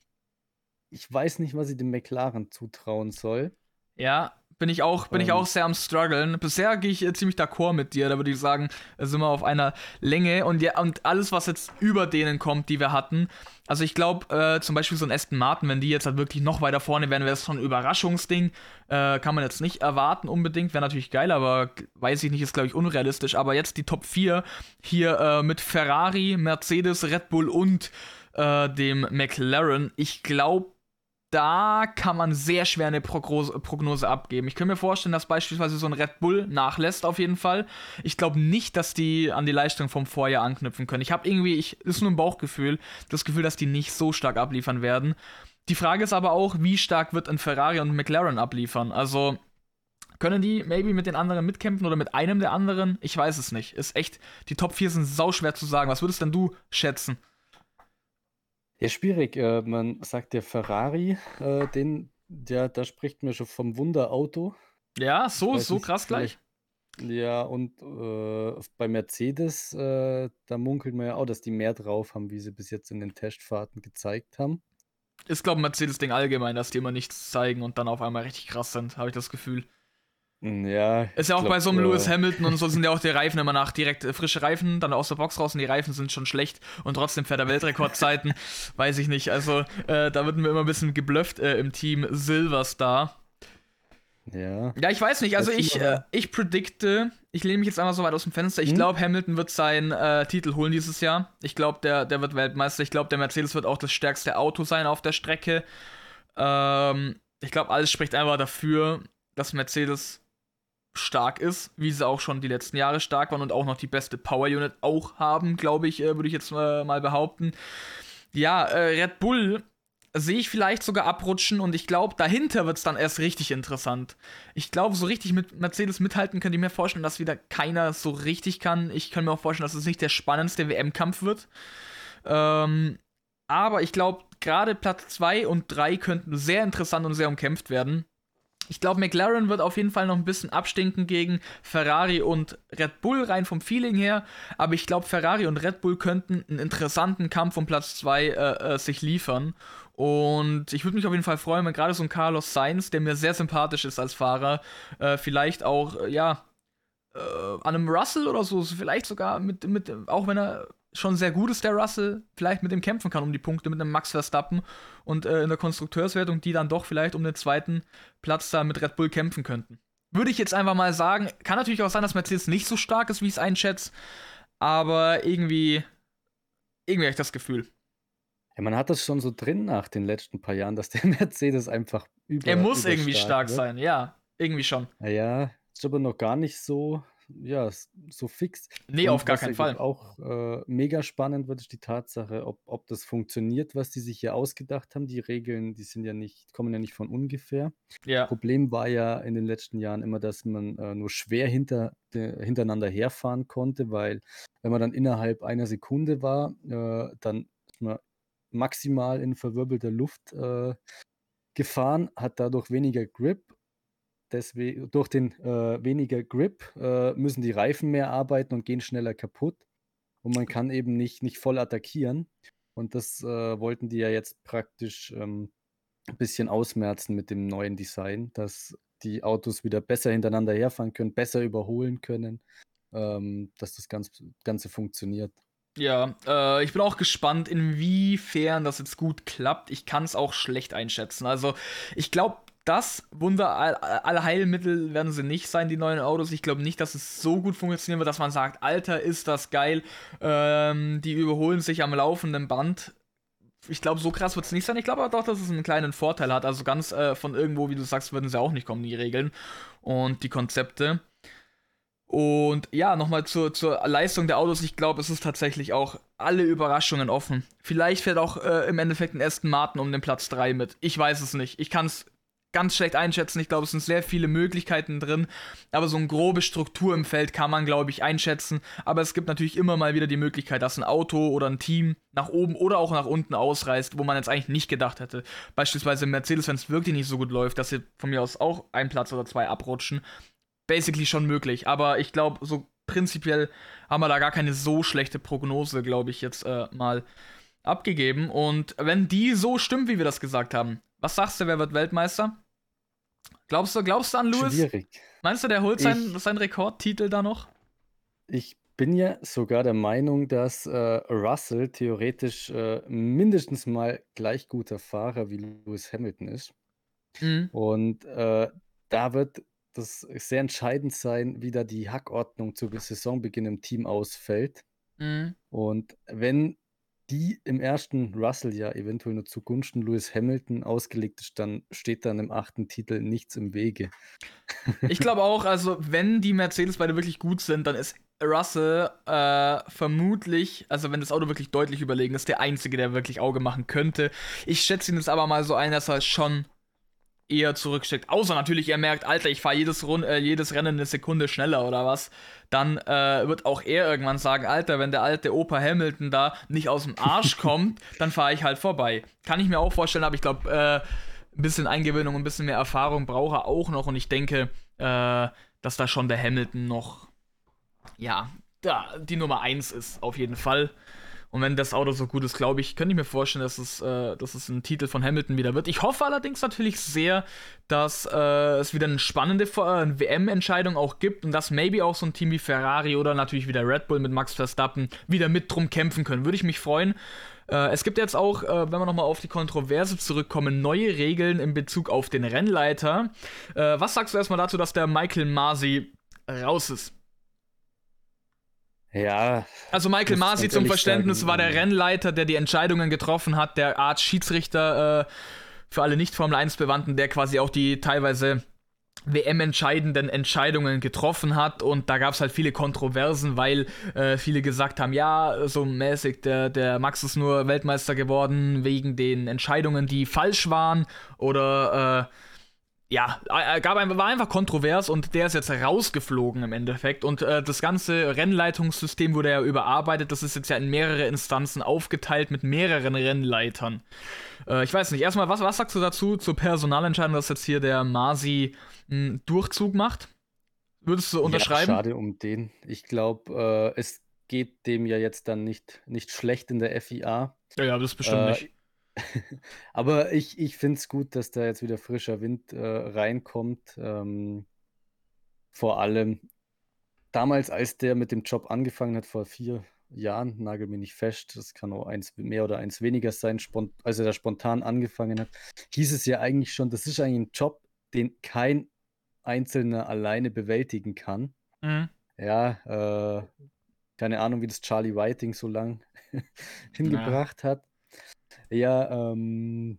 ich weiß nicht, was ich dem McLaren zutrauen soll. Ja, bin ich auch, bin ähm, ich auch sehr am struggeln. Bisher gehe ich äh, ziemlich d'accord mit dir. Da würde ich sagen, sind wir auf einer Länge und ja, und alles, was jetzt über denen kommt, die wir hatten. Also ich glaube, äh, zum Beispiel so ein Aston Martin, wenn die jetzt halt wirklich noch weiter vorne wären, wäre das schon ein Überraschungsding. Äh, kann man jetzt nicht erwarten unbedingt. Wäre natürlich geil, aber weiß ich nicht, ist glaube ich unrealistisch. Aber jetzt die Top 4 hier äh, mit Ferrari, Mercedes, Red Bull und äh, dem McLaren. Ich glaube, da kann man sehr schwer eine Prognose, abgeben. Ich kann mir vorstellen, dass beispielsweise so ein Red Bull nachlässt, auf jeden Fall. Ich glaube nicht, dass die an die Leistung vom Vorjahr anknüpfen können. Ich habe irgendwie, ich, ist nur ein Bauchgefühl, das Gefühl, dass die nicht so stark abliefern werden. Die Frage ist aber auch, wie stark wird ein Ferrari und McLaren abliefern? Also, können die maybe mit den anderen mitkämpfen oder mit einem der anderen? Ich weiß es nicht. Ist echt, die Top 4 sind sauschwer zu sagen. Was würdest denn du schätzen? Ja, schwierig. Äh, man sagt ja Ferrari, äh, den, der, da spricht man schon vom Wunderauto. Ja, so, so nicht, krass gleich. Ja, und äh, bei Mercedes, äh, da munkelt man ja auch, dass die mehr drauf haben, wie sie bis jetzt in den Testfahrten gezeigt haben. Ist, glaube ich, Mercedes-Ding allgemein, dass die immer nichts zeigen und dann auf einmal richtig krass sind, habe ich das Gefühl. Hm, ja. Ist ja auch glaub, bei so einem äh, Lewis Hamilton und so sind ja auch die Reifen immer nach direkt äh, frische Reifen, dann aus der Box raus und die Reifen sind schon schlecht und trotzdem fährt er Weltrekordzeiten. Weiß ich nicht. Also äh, da wird mir immer ein bisschen geblufft äh, im Team Silverstar. Ja. Ja, ich weiß nicht. Also ich, äh, ich predikte, ich lehne mich jetzt einmal so weit aus dem Fenster. Ich hm? glaube, Hamilton wird seinen äh, Titel holen dieses Jahr. Ich glaube, der, der wird Weltmeister. Ich glaube, der Mercedes wird auch das stärkste Auto sein auf der Strecke. Ähm, ich glaube, alles spricht einfach dafür, dass Mercedes stark ist, wie sie auch schon die letzten Jahre stark waren und auch noch die beste Power Unit auch haben, glaube ich, äh, würde ich jetzt äh, mal behaupten. Ja, äh, Red Bull sehe ich vielleicht sogar abrutschen und ich glaube, dahinter wird es dann erst richtig interessant. Ich glaube, so richtig mit Mercedes mithalten könnte ich mir vorstellen, dass wieder keiner so richtig kann. Ich kann mir auch vorstellen, dass es nicht der spannendste WM-Kampf wird. Ähm, aber ich glaube, gerade Platz 2 und 3 könnten sehr interessant und sehr umkämpft werden. Ich glaube, McLaren wird auf jeden Fall noch ein bisschen abstinken gegen Ferrari und Red Bull, rein vom Feeling her. Aber ich glaube, Ferrari und Red Bull könnten einen interessanten Kampf um Platz 2 äh, äh, sich liefern. Und ich würde mich auf jeden Fall freuen, wenn gerade so ein Carlos Sainz, der mir sehr sympathisch ist als Fahrer, äh, vielleicht auch, äh, ja, äh, an einem Russell oder so, vielleicht sogar mit, mit, auch wenn er schon sehr gut ist, der Russell vielleicht mit dem kämpfen kann um die Punkte mit einem Max Verstappen und äh, in der Konstrukteurswertung, die dann doch vielleicht um den zweiten Platz da mit Red Bull kämpfen könnten. Würde ich jetzt einfach mal sagen. Kann natürlich auch sein, dass Mercedes nicht so stark ist, wie ich es einschätze. Aber irgendwie, irgendwie habe ich das Gefühl. Ja, man hat das schon so drin nach den letzten paar Jahren, dass der Mercedes einfach über. Er muss irgendwie stark wird. sein, ja. Irgendwie schon. Ja, ist aber noch gar nicht so ja, so fix. Nee, auf gar keinen Fall. auch äh, mega spannend wird, ist die Tatsache, ob, ob das funktioniert, was die sich hier ausgedacht haben. Die Regeln, die sind ja nicht, kommen ja nicht von ungefähr. Ja. Problem war ja in den letzten Jahren immer, dass man äh, nur schwer hinter, de, hintereinander herfahren konnte, weil wenn man dann innerhalb einer Sekunde war, äh, dann ist man maximal in verwirbelter Luft äh, gefahren, hat dadurch weniger Grip Deswegen, durch den äh, weniger Grip äh, müssen die Reifen mehr arbeiten und gehen schneller kaputt. Und man kann eben nicht, nicht voll attackieren. Und das äh, wollten die ja jetzt praktisch ähm, ein bisschen ausmerzen mit dem neuen Design, dass die Autos wieder besser hintereinander herfahren können, besser überholen können, ähm, dass das Ganze, Ganze funktioniert. Ja, äh, ich bin auch gespannt, inwiefern das jetzt gut klappt. Ich kann es auch schlecht einschätzen. Also, ich glaube, das Wunder, alle Heilmittel werden sie nicht sein, die neuen Autos. Ich glaube nicht, dass es so gut funktionieren wird, dass man sagt, Alter, ist das geil. Ähm, die überholen sich am laufenden Band. Ich glaube, so krass wird es nicht sein. Ich glaube aber doch, dass es einen kleinen Vorteil hat. Also ganz äh, von irgendwo, wie du sagst, würden sie auch nicht kommen, die Regeln und die Konzepte. Und ja, nochmal zur, zur Leistung der Autos. Ich glaube, es ist tatsächlich auch alle Überraschungen offen. Vielleicht fährt auch äh, im Endeffekt ein Aston Martin um den Platz 3 mit. Ich weiß es nicht. Ich kann es ganz schlecht einschätzen. Ich glaube, es sind sehr viele Möglichkeiten drin. Aber so eine grobe Struktur im Feld kann man, glaube ich, einschätzen. Aber es gibt natürlich immer mal wieder die Möglichkeit, dass ein Auto oder ein Team nach oben oder auch nach unten ausreißt, wo man jetzt eigentlich nicht gedacht hätte. Beispielsweise Mercedes, wenn es wirklich nicht so gut läuft, dass sie von mir aus auch einen Platz oder zwei abrutschen. Basically schon möglich. Aber ich glaube, so prinzipiell haben wir da gar keine so schlechte Prognose, glaube ich, jetzt äh, mal abgegeben. Und wenn die so stimmt, wie wir das gesagt haben, was sagst du, wer wird Weltmeister? Glaubst du, glaubst du an Lewis? Schwierig. Meinst du, der holt seinen, seinen Rekordtitel da noch? Ich bin ja sogar der Meinung, dass äh, Russell theoretisch äh, mindestens mal gleich guter Fahrer wie Lewis Hamilton ist. Mhm. Und äh, da wird das sehr entscheidend sein, wie da die Hackordnung zu Saisonbeginn im Team ausfällt. Mhm. Und wenn die im ersten Russell ja eventuell nur zugunsten Lewis Hamilton ausgelegt ist, dann steht dann im achten Titel nichts im Wege. Ich glaube auch, also wenn die Mercedes beide wirklich gut sind, dann ist Russell äh, vermutlich, also wenn das Auto wirklich deutlich überlegen ist, der Einzige, der wirklich Auge machen könnte. Ich schätze ihn jetzt aber mal so ein, dass er schon eher zurücksteckt. Außer natürlich, er merkt, Alter, ich fahre jedes, äh, jedes Rennen eine Sekunde schneller oder was. Dann äh, wird auch er irgendwann sagen, Alter, wenn der alte Opa Hamilton da nicht aus dem Arsch kommt, dann fahre ich halt vorbei. Kann ich mir auch vorstellen, aber ich glaube, äh, ein bisschen Eingewöhnung, ein bisschen mehr Erfahrung braucht er auch noch. Und ich denke, äh, dass da schon der Hamilton noch, ja, da die Nummer 1 ist, auf jeden Fall. Und wenn das Auto so gut ist, glaube ich, könnte ich mir vorstellen, dass es, äh, dass es ein Titel von Hamilton wieder wird. Ich hoffe allerdings natürlich sehr, dass äh, es wieder eine spannende äh, WM-Entscheidung auch gibt und dass maybe auch so ein Team wie Ferrari oder natürlich wieder Red Bull mit Max Verstappen wieder mit drum kämpfen können. Würde ich mich freuen. Äh, es gibt jetzt auch, äh, wenn wir nochmal auf die Kontroverse zurückkommen, neue Regeln in Bezug auf den Rennleiter. Äh, was sagst du erstmal dazu, dass der Michael Masi raus ist? Ja. Also Michael Masi zum Verständnis sagen, war der Rennleiter, der die Entscheidungen getroffen hat, der Art Schiedsrichter äh, für alle nicht Formel 1 Bewandten, der quasi auch die teilweise WM-entscheidenden Entscheidungen getroffen hat und da gab es halt viele Kontroversen, weil äh, viele gesagt haben, ja, so mäßig, der, der Max ist nur Weltmeister geworden wegen den Entscheidungen, die falsch waren oder äh, ja, äh, gab ein, war einfach kontrovers und der ist jetzt rausgeflogen im Endeffekt. Und äh, das ganze Rennleitungssystem wurde ja überarbeitet. Das ist jetzt ja in mehrere Instanzen aufgeteilt mit mehreren Rennleitern. Äh, ich weiß nicht, erstmal, was, was sagst du dazu zur Personalentscheidung, dass jetzt hier der Masi einen Durchzug macht? Würdest du unterschreiben? Ja, schade um den. Ich glaube, äh, es geht dem ja jetzt dann nicht, nicht schlecht in der FIA. Ja, ja, das bestimmt äh, nicht. Aber ich, ich finde es gut, dass da jetzt wieder frischer Wind äh, reinkommt. Ähm, vor allem damals, als der mit dem Job angefangen hat, vor vier Jahren, nagel mir nicht fest, das kann auch eins mehr oder eins weniger sein, als er da spontan angefangen hat, hieß es ja eigentlich schon, das ist eigentlich ein Job, den kein Einzelner alleine bewältigen kann. Mhm. Ja, äh, keine Ahnung, wie das Charlie Whiting so lang hingebracht ja. hat. Ja, ähm,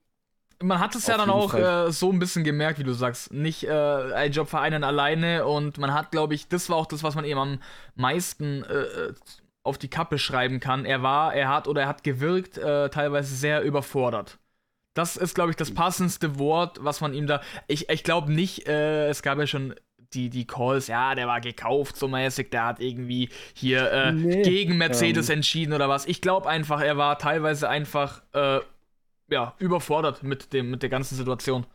man hat es ja dann auch äh, so ein bisschen gemerkt, wie du sagst. Nicht äh, ein Job für einen alleine und man hat, glaube ich, das war auch das, was man eben am meisten äh, äh, auf die Kappe schreiben kann. Er war, er hat oder er hat gewirkt, äh, teilweise sehr überfordert. Das ist, glaube ich, das passendste Wort, was man ihm da. Ich, ich glaube nicht, äh, es gab ja schon die, die Calls, ja, der war gekauft so mäßig, der hat irgendwie hier äh, nee, gegen Mercedes ähm, entschieden oder was. Ich glaube einfach, er war teilweise einfach äh, ja, überfordert mit, dem, mit der ganzen Situation.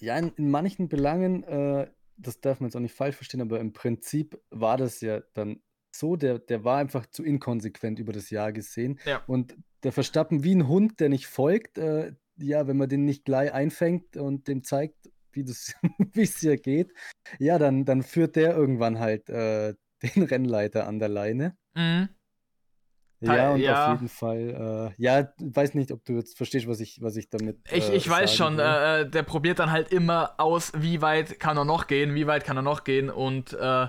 Ja, in, in manchen Belangen, äh, das darf man jetzt auch nicht falsch verstehen, aber im Prinzip war das ja dann so, der, der war einfach zu inkonsequent über das Jahr gesehen. Ja. Und der Verstappen wie ein Hund, der nicht folgt, äh, ja, wenn man den nicht gleich einfängt und dem zeigt, wie es hier geht, ja, dann, dann führt der irgendwann halt äh, den Rennleiter an der Leine. Mhm. Ja, und ja. auf jeden Fall, äh, ja, weiß nicht, ob du jetzt verstehst, was ich, was ich damit. Äh, ich, ich weiß schon, äh, äh, der probiert dann halt immer aus, wie weit kann er noch gehen, wie weit kann er noch gehen und äh,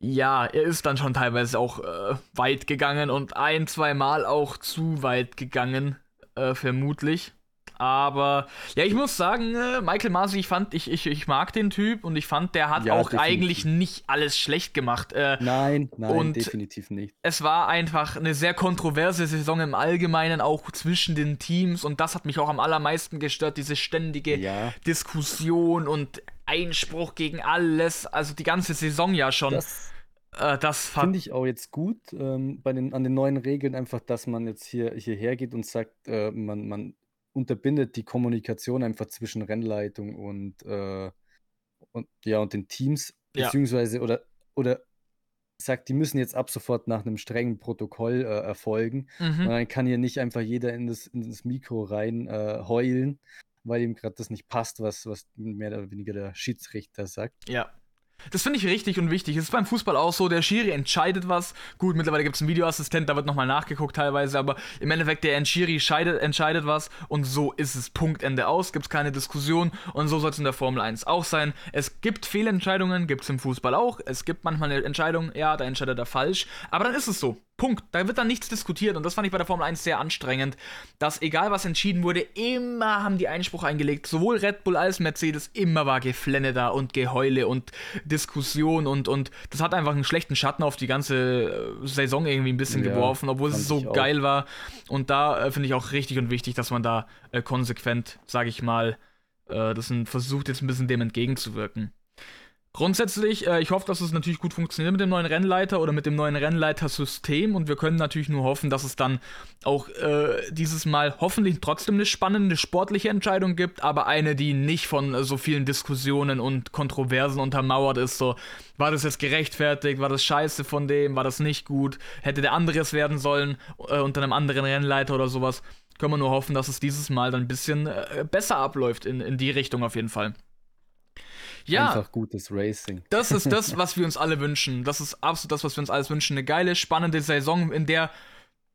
ja, er ist dann schon teilweise auch äh, weit gegangen und ein, zwei Mal auch zu weit gegangen, vermutlich. Aber ja, ich muss sagen, äh, Michael Masi, ich fand, ich, ich, ich mag den Typ und ich fand, der hat ja, auch definitiv. eigentlich nicht alles schlecht gemacht. Äh, nein, nein, definitiv nicht. Es war einfach eine sehr kontroverse Saison im Allgemeinen, auch zwischen den Teams und das hat mich auch am allermeisten gestört, diese ständige ja. Diskussion und Einspruch gegen alles, also die ganze Saison ja schon. Das äh, das finde ich auch jetzt gut ähm, bei den, an den neuen Regeln einfach, dass man jetzt hier hierher geht und sagt, äh, man, man unterbindet die Kommunikation einfach zwischen Rennleitung und, äh, und, ja, und den Teams, ja. beziehungsweise oder, oder sagt, die müssen jetzt ab sofort nach einem strengen Protokoll äh, erfolgen. Mhm. Und dann kann hier nicht einfach jeder in das, in das Mikro rein äh, heulen, weil ihm gerade das nicht passt, was, was mehr oder weniger der Schiedsrichter sagt. Ja. Das finde ich richtig und wichtig. Es ist beim Fußball auch so, der Schiri entscheidet was. Gut, mittlerweile gibt es einen Videoassistent, da wird nochmal nachgeguckt teilweise, aber im Endeffekt der Schiri entscheidet, entscheidet was und so ist es. Punkt, Ende aus, gibt es keine Diskussion und so soll es in der Formel 1 auch sein. Es gibt Fehlentscheidungen, gibt es im Fußball auch. Es gibt manchmal eine Entscheidung, ja, da entscheidet er falsch, aber dann ist es so. Punkt. Da wird dann nichts diskutiert und das fand ich bei der Formel 1 sehr anstrengend, dass egal was entschieden wurde, immer haben die Einspruch eingelegt. Sowohl Red Bull als Mercedes, immer war Geflenne da und Geheule und Diskussion und, und das hat einfach einen schlechten Schatten auf die ganze äh, Saison irgendwie ein bisschen ja, geworfen, obwohl es so geil war. Und da äh, finde ich auch richtig und wichtig, dass man da äh, konsequent, sage ich mal, äh, das versucht jetzt ein bisschen dem entgegenzuwirken. Grundsätzlich, äh, ich hoffe, dass es natürlich gut funktioniert mit dem neuen Rennleiter oder mit dem neuen Rennleitersystem und wir können natürlich nur hoffen, dass es dann auch äh, dieses Mal hoffentlich trotzdem eine spannende sportliche Entscheidung gibt, aber eine, die nicht von so vielen Diskussionen und Kontroversen untermauert ist. So, war das jetzt gerechtfertigt? War das scheiße von dem? War das nicht gut? Hätte der andere es werden sollen äh, unter einem anderen Rennleiter oder sowas? Können wir nur hoffen, dass es dieses Mal dann ein bisschen äh, besser abläuft in, in die Richtung auf jeden Fall. Ja. Einfach gutes Racing. Das ist das, was wir uns alle wünschen. Das ist absolut das, was wir uns alles wünschen. Eine geile, spannende Saison, in der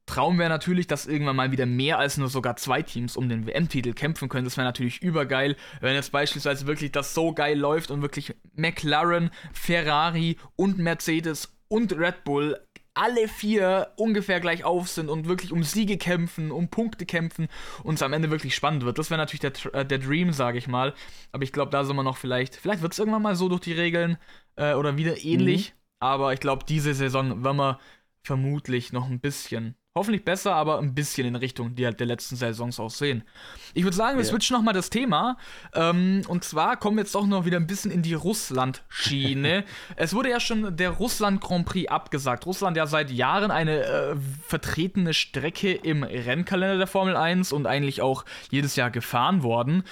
Traum wäre natürlich, dass irgendwann mal wieder mehr als nur sogar zwei Teams um den WM-Titel kämpfen können. Das wäre natürlich übergeil, wenn jetzt beispielsweise wirklich das so geil läuft und wirklich McLaren, Ferrari und Mercedes und Red Bull alle vier ungefähr gleich auf sind und wirklich um Siege kämpfen, um Punkte kämpfen und es am Ende wirklich spannend wird. Das wäre natürlich der, äh, der Dream, sage ich mal. Aber ich glaube, da sind wir noch vielleicht, vielleicht wird es irgendwann mal so durch die Regeln äh, oder wieder ähnlich. Mhm. Aber ich glaube, diese Saison werden wir vermutlich noch ein bisschen Hoffentlich besser, aber ein bisschen in Richtung die halt der letzten Saisons auch sehen. Ich würde sagen, wir yeah. switchen nochmal das Thema. Ähm, und zwar kommen wir jetzt auch noch wieder ein bisschen in die Russland-Schiene. es wurde ja schon der Russland Grand Prix abgesagt. Russland ja seit Jahren eine äh, vertretene Strecke im Rennkalender der Formel 1 und eigentlich auch jedes Jahr gefahren worden.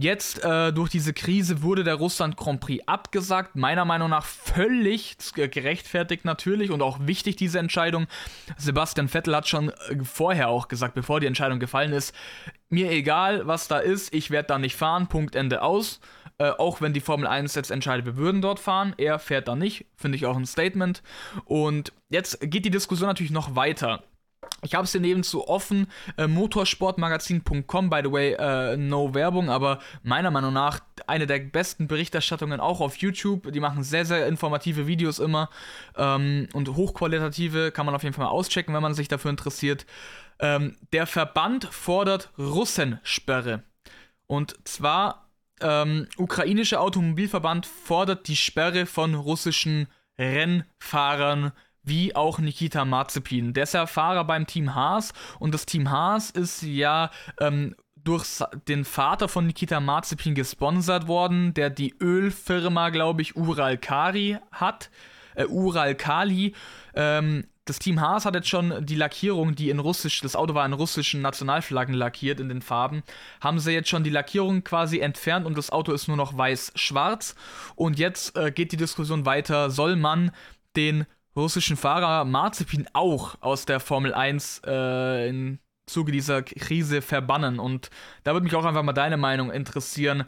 Jetzt äh, durch diese Krise wurde der Russland Grand Prix abgesagt. Meiner Meinung nach völlig gerechtfertigt natürlich und auch wichtig diese Entscheidung. Sebastian Vettel hat schon äh, vorher auch gesagt, bevor die Entscheidung gefallen ist, mir egal, was da ist, ich werde da nicht fahren. Punkt Ende aus. äh, auch wenn die Formel 1 jetzt entscheidet, wir würden dort fahren. Er fährt da nicht, finde ich auch ein Statement. Und jetzt geht die Diskussion natürlich noch weiter. Ich habe es hier nebenzu offen, äh, motorsportmagazin.com, by the way, äh, no Werbung, aber meiner Meinung nach eine der besten Berichterstattungen auch auf YouTube. Die machen sehr, sehr informative Videos immer ähm, und hochqualitative, kann man auf jeden Fall mal auschecken, wenn man sich dafür interessiert. Ähm, der Verband fordert Russensperre. Und zwar, ähm, ukrainischer Automobilverband fordert die Sperre von russischen Rennfahrern wie auch Nikita Mazepin. Der ist ja Fahrer beim Team Haas und das Team Haas ist ja ähm, durch den Vater von Nikita Mazepin gesponsert worden, der die Ölfirma, glaube ich, Ural Kali hat. Äh, Ural Kali. Ähm, das Team Haas hat jetzt schon die Lackierung, die in russisch, das Auto war in russischen Nationalflaggen lackiert in den Farben, haben sie jetzt schon die Lackierung quasi entfernt und das Auto ist nur noch weiß-schwarz. Und jetzt äh, geht die Diskussion weiter, soll man den russischen Fahrer Marzipin auch aus der Formel 1 äh, in Zuge dieser Krise verbannen. Und da würde mich auch einfach mal deine Meinung interessieren.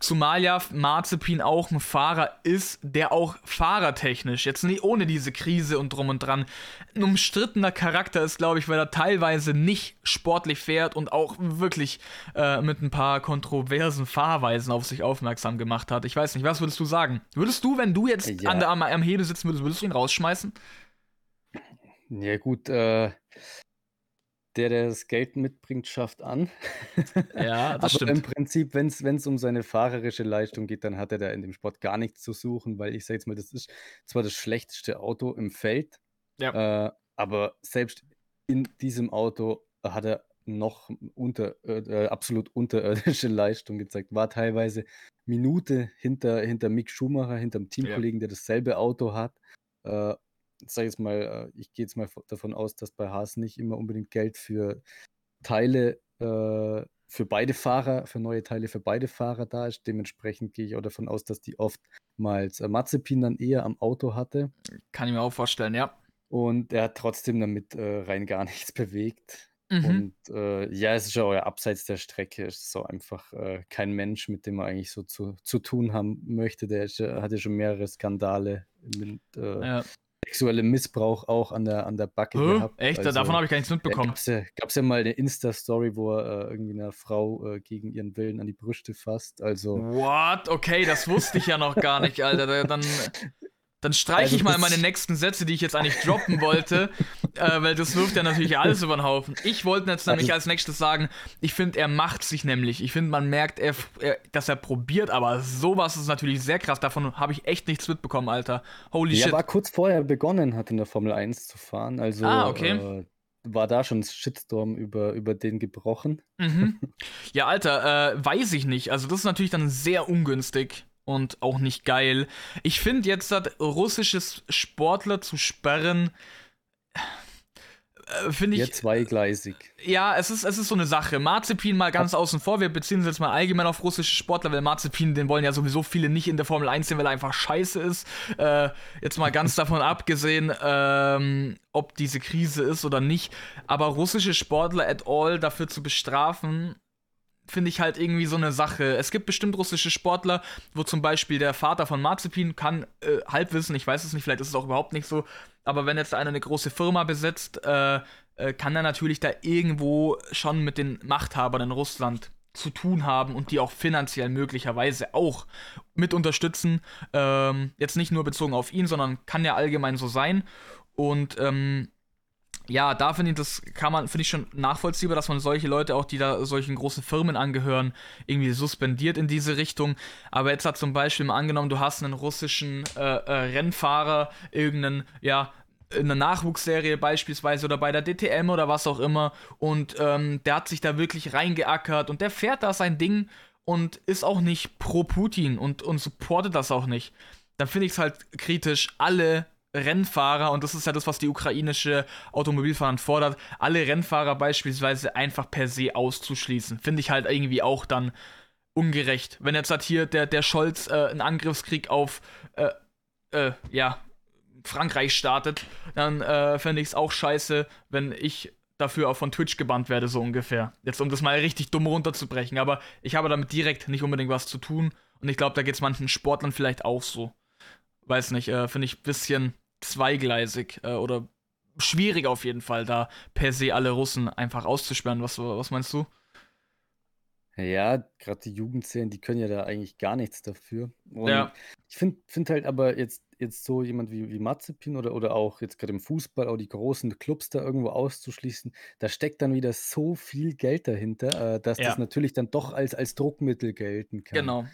Zumal ja Marzipin auch ein Fahrer ist, der auch fahrertechnisch, jetzt nicht ohne diese Krise und drum und dran, ein umstrittener Charakter ist, glaube ich, weil er teilweise nicht sportlich fährt und auch wirklich äh, mit ein paar kontroversen Fahrweisen auf sich aufmerksam gemacht hat. Ich weiß nicht, was würdest du sagen? Würdest du, wenn du jetzt ja. an der, am, am Hebel sitzen würdest, würdest du ihn rausschmeißen? Ja, gut, äh, der, der das Geld mitbringt, schafft an. Ja, das Aber im Prinzip, wenn es um seine fahrerische Leistung geht, dann hat er da in dem Sport gar nichts zu suchen, weil ich sage jetzt mal, das ist zwar das schlechteste Auto im Feld, Ja. äh, aber selbst in diesem Auto hat er noch unter, äh, äh absolut unterirdische Leistung gezeigt. War teilweise Minute hinter, hinter Mick Schumacher, hinter dem Ja. Teamkollegen, der dasselbe Auto hat. Äh, sage jetzt mal, äh, ich gehe jetzt mal davon aus, dass bei Haas nicht immer unbedingt Geld für Teile äh, für beide Fahrer, für neue Teile für beide Fahrer da ist. Dementsprechend gehe ich auch davon aus, dass die oftmals äh, Mazepin dann eher am Auto hatte. Kann ich mir auch vorstellen, ja. Und er hat trotzdem damit äh, rein gar nichts bewegt. Mhm. Und äh, ja, es ist ja auch abseits der Strecke. Es ist so einfach äh, kein Mensch, mit dem man eigentlich so zu, zu tun haben möchte. Der ist, hat ja schon mehrere Skandale mit äh, ja sexuellem Missbrauch auch an der, an der Backe Hä? gehabt. Echt? Also, Davon habe ich gar nichts mitbekommen. Gab es ja, ja mal eine Insta-Story, wo er äh, irgendwie eine Frau äh, gegen ihren Willen an die Brüste fasst. Also. What? Okay, das wusste ich ja noch gar nicht, Alter. Dann, dann streiche also ich mal meine nächsten Sätze, die ich jetzt eigentlich droppen wollte, äh, weil das wirft ja natürlich alles über den Haufen. Ich wollte jetzt nämlich also als nächstes sagen, ich finde, er macht sich nämlich. Ich finde, man merkt, er, er, dass er probiert, aber sowas ist natürlich sehr krass. Davon habe ich echt nichts mitbekommen, Alter. Holy ja, shit. war kurz vorher begonnen hat, in der Formel 1 zu fahren. Also, ah, okay. Äh, war da schon Shitstorm über, über den gebrochen. Mhm. Ja, Alter, äh, weiß ich nicht. Also, das ist natürlich dann sehr ungünstig und auch nicht geil. Ich finde jetzt, dass russisches Sportler zu sperren, äh, finde ich. Ja, zweigleisig. Ja, es ist, es ist so eine Sache. Marzipin mal ganz Ab außen vor. Wir beziehen uns jetzt mal allgemein auf russische Sportler, weil Marzipin, den wollen ja sowieso viele nicht in der Formel 1 sehen, weil er einfach scheiße ist. Äh, jetzt mal ganz davon abgesehen, ähm, ob diese Krise ist oder nicht. Aber russische Sportler at all dafür zu bestrafen, finde ich halt irgendwie so eine Sache. Es gibt bestimmt russische Sportler, wo zum Beispiel der Vater von Marzipin kann äh, Halbwissen, ich weiß es nicht, vielleicht ist es auch überhaupt nicht so, aber wenn jetzt einer eine große Firma besitzt, äh, äh, kann er natürlich da irgendwo schon mit den Machthabern in Russland zu tun haben und die auch finanziell möglicherweise auch mit unterstützen. Ähm, jetzt nicht nur bezogen auf ihn, sondern kann ja allgemein so sein. Und ähm, ja, da finde ich, das kann man, finde ich schon nachvollziehbar, dass man solche Leute auch, die da solchen großen Firmen angehören, irgendwie suspendiert in diese Richtung. Aber jetzt hat zum Beispiel mal angenommen, du hast einen russischen äh, äh, Rennfahrer, irgendeinen, ja, in einer Nachwuchsserie beispielsweise oder bei der DTM oder was auch immer und ähm, der hat sich da wirklich reingeackert und der fährt da sein Ding und ist auch nicht pro Putin und, und supportet das auch nicht. Dann finde ich es halt kritisch, alle Rennfahrer, und das ist ja das, was die ukrainische Automobilfahrer fordert, alle Rennfahrer beispielsweise einfach per se auszuschließen. Finde ich halt irgendwie auch dann ungerecht. Wenn jetzt halt hier der, der Scholz äh, einen Angriffskrieg auf äh, äh, ja, Frankreich startet, dann äh, fände ich es auch scheiße, wenn ich dafür auch von Twitch gebannt werde, so ungefähr. Jetzt, um das mal richtig dumm runterzubrechen. Aber ich habe damit direkt nicht unbedingt was zu tun. Und ich glaube, da geht es manchen Sportlern vielleicht auch so. Weiß nicht, äh, finde ich ein bisschen zweigleisig äh, oder schwierig auf jeden Fall, da per se alle Russen einfach auszusperren. Was, was meinst du? Ja, gerade die Jugendzählen, die können ja da eigentlich gar nichts dafür. Und ja. ich finde find halt aber jetzt, jetzt so jemand wie, wie Mazepin oder, oder auch jetzt gerade im Fußball, auch die großen Clubs da irgendwo auszuschließen, da steckt dann wieder so viel Geld dahinter, äh, dass ja. das natürlich dann doch als, als Druckmittel gelten kann. Genau.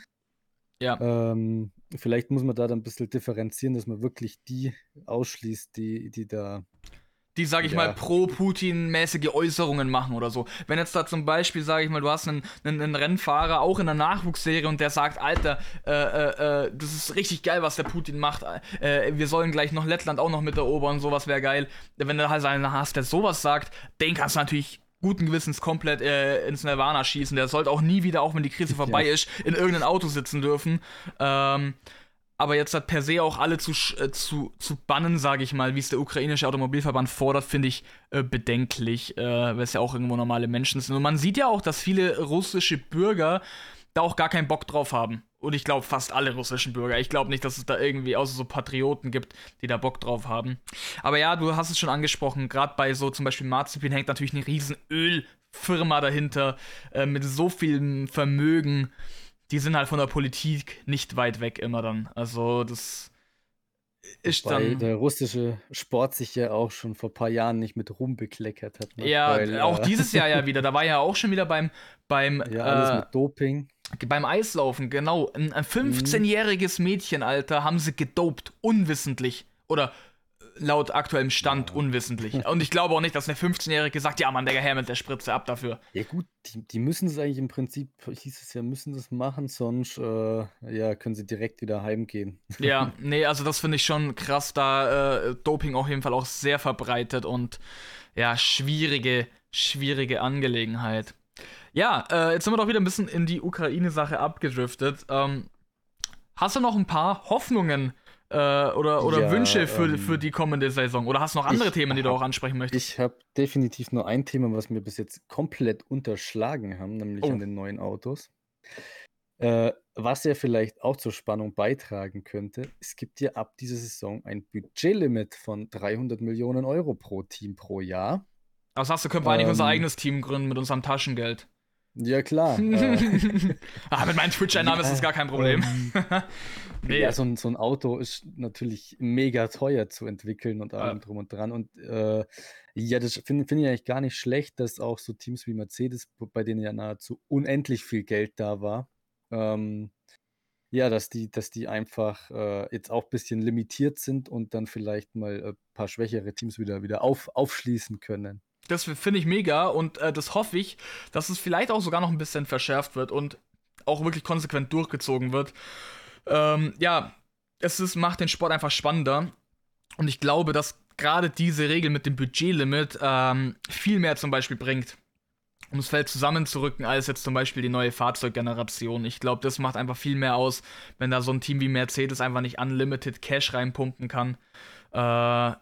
Ja. Ähm, vielleicht muss man da dann ein bisschen differenzieren, dass man wirklich die ausschließt, die, die da die, sag ich ja. mal, pro-Putin-mäßige Äußerungen machen oder so. Wenn jetzt da zum Beispiel, sag ich mal, du hast einen, einen, einen Rennfahrer auch in der Nachwuchsserie und der sagt, Alter, äh, äh, äh das ist richtig geil, was der Putin macht. Äh, wir sollen gleich noch Lettland auch noch mit erobern, sowas wäre geil. Wenn du halt einen hast, der sowas sagt, den kannst du natürlich guten Gewissens komplett äh, ins Nirvana schießen. Der sollte auch nie wieder, auch wenn die Krise vorbei ja. ist, in irgendeinem Auto sitzen dürfen. Ähm, aber jetzt hat per se auch alle zu, äh, zu, zu bannen, sage ich mal, wie es der ukrainische Automobilverband fordert, finde ich äh, bedenklich, äh, weil es ja auch irgendwo normale Menschen sind. Und man sieht ja auch, dass viele russische Bürger da auch gar keinen Bock drauf haben. Und ich glaube, fast alle russischen Bürger. Ich glaube nicht, dass es da irgendwie außer so Patrioten gibt, die da Bock drauf haben. Aber ja, du hast es schon angesprochen, gerade bei so zum Beispiel Marzipin hängt natürlich eine riesen Ölfirma dahinter äh, mit so viel Vermögen die sind halt von der Politik nicht weit weg immer dann. Also das ist Wobei dann. der russische Sport sich ja auch schon vor ein paar Jahren nicht mit Ruhm bekleckert hat. Ne? Ja, Weil, auch äh, dieses Jahr ja wieder. Da war ja auch schon wieder beim. beim ja, alles äh, mit Doping. Beim Eislaufen, genau. Ein, ein 15-jähriges mhm. Mädchen, Alter, haben sie gedopt, unwissentlich. Oder laut aktuellem Stand ja. unwissentlich. Und ich glaube auch nicht, dass eine 15-Jährige sagt, ja, Mann, der Herr mit der Spritze ab dafür. Ja gut, die, die müssen es eigentlich im Prinzip, hieß es ja, müssen das machen, sonst äh, ja, können sie direkt wieder heimgehen. Ja, nee, also das finde ich schon krass, da äh, Doping auf jeden Fall auch sehr verbreitet und ja, schwierige, schwierige Angelegenheit. Ja, äh, jetzt sind wir doch wieder ein bisschen in die Ukraine-Sache abgedriftet. Ähm, hast du noch ein paar Hoffnungen äh, oder, oder ja, Wünsche für, ähm, für die kommende Saison? Oder hast du noch andere Themen, die du auch ansprechen möchtest? Ich habe definitiv nur ein Thema, was wir bis jetzt komplett unterschlagen haben, nämlich oh. an den neuen Autos. Äh, was ja vielleicht auch zur Spannung beitragen könnte, es gibt ja ab dieser Saison ein Budgetlimit von 300 Millionen Euro pro Team pro Jahr. Was sagst du, können wir ähm, eigentlich unser eigenes Team gründen mit unserem Taschengeld? Ja, klar. äh, ah, mit meinem Twitch-Einnahmen ja, ist das gar kein Problem. Ähm, nee. Ja, so ein, so ein Auto ist natürlich mega teuer zu entwickeln und allem ja. drum und dran. Und äh, ja, das finde find ich eigentlich gar nicht schlecht, dass auch so Teams wie Mercedes, bei denen ja nahezu unendlich viel Geld da war, ähm, ja, dass die, dass die einfach äh, jetzt auch ein bisschen limitiert sind und dann vielleicht mal ein paar schwächere Teams wieder, wieder auf, aufschließen können. Das finde ich mega und äh, das hoffe ich, dass es vielleicht auch sogar noch ein bisschen verschärft wird und auch wirklich konsequent durchgezogen wird. Ähm, ja, es ist, macht den Sport einfach spannender und ich glaube, dass gerade diese Regel mit dem Budgetlimit ähm, viel mehr zum Beispiel bringt, um das Feld zusammenzurücken, als jetzt zum Beispiel die neue Fahrzeuggeneration. Ich glaube, das macht einfach viel mehr aus, wenn da so ein Team wie Mercedes einfach nicht unlimited Cash reinpumpen kann. Äh,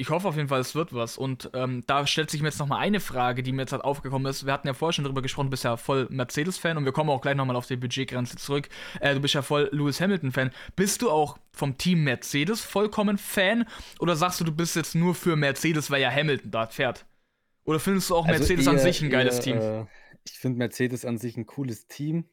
ich hoffe auf jeden Fall, es wird was. Und ähm, da stellt sich mir jetzt nochmal eine Frage, die mir jetzt halt aufgekommen ist. Wir hatten ja vorher schon drüber gesprochen, du bist ja voll Mercedes-Fan und wir kommen auch gleich nochmal auf die Budgetgrenze zurück. Äh, du bist ja voll Lewis Hamilton-Fan. Bist du auch vom Team Mercedes vollkommen Fan? Oder sagst du, du bist jetzt nur für Mercedes, weil ja Hamilton dort fährt? Oder findest du auch also Mercedes eher, an sich ein geiles eher, Team? Äh, ich finde Mercedes an sich ein cooles Team.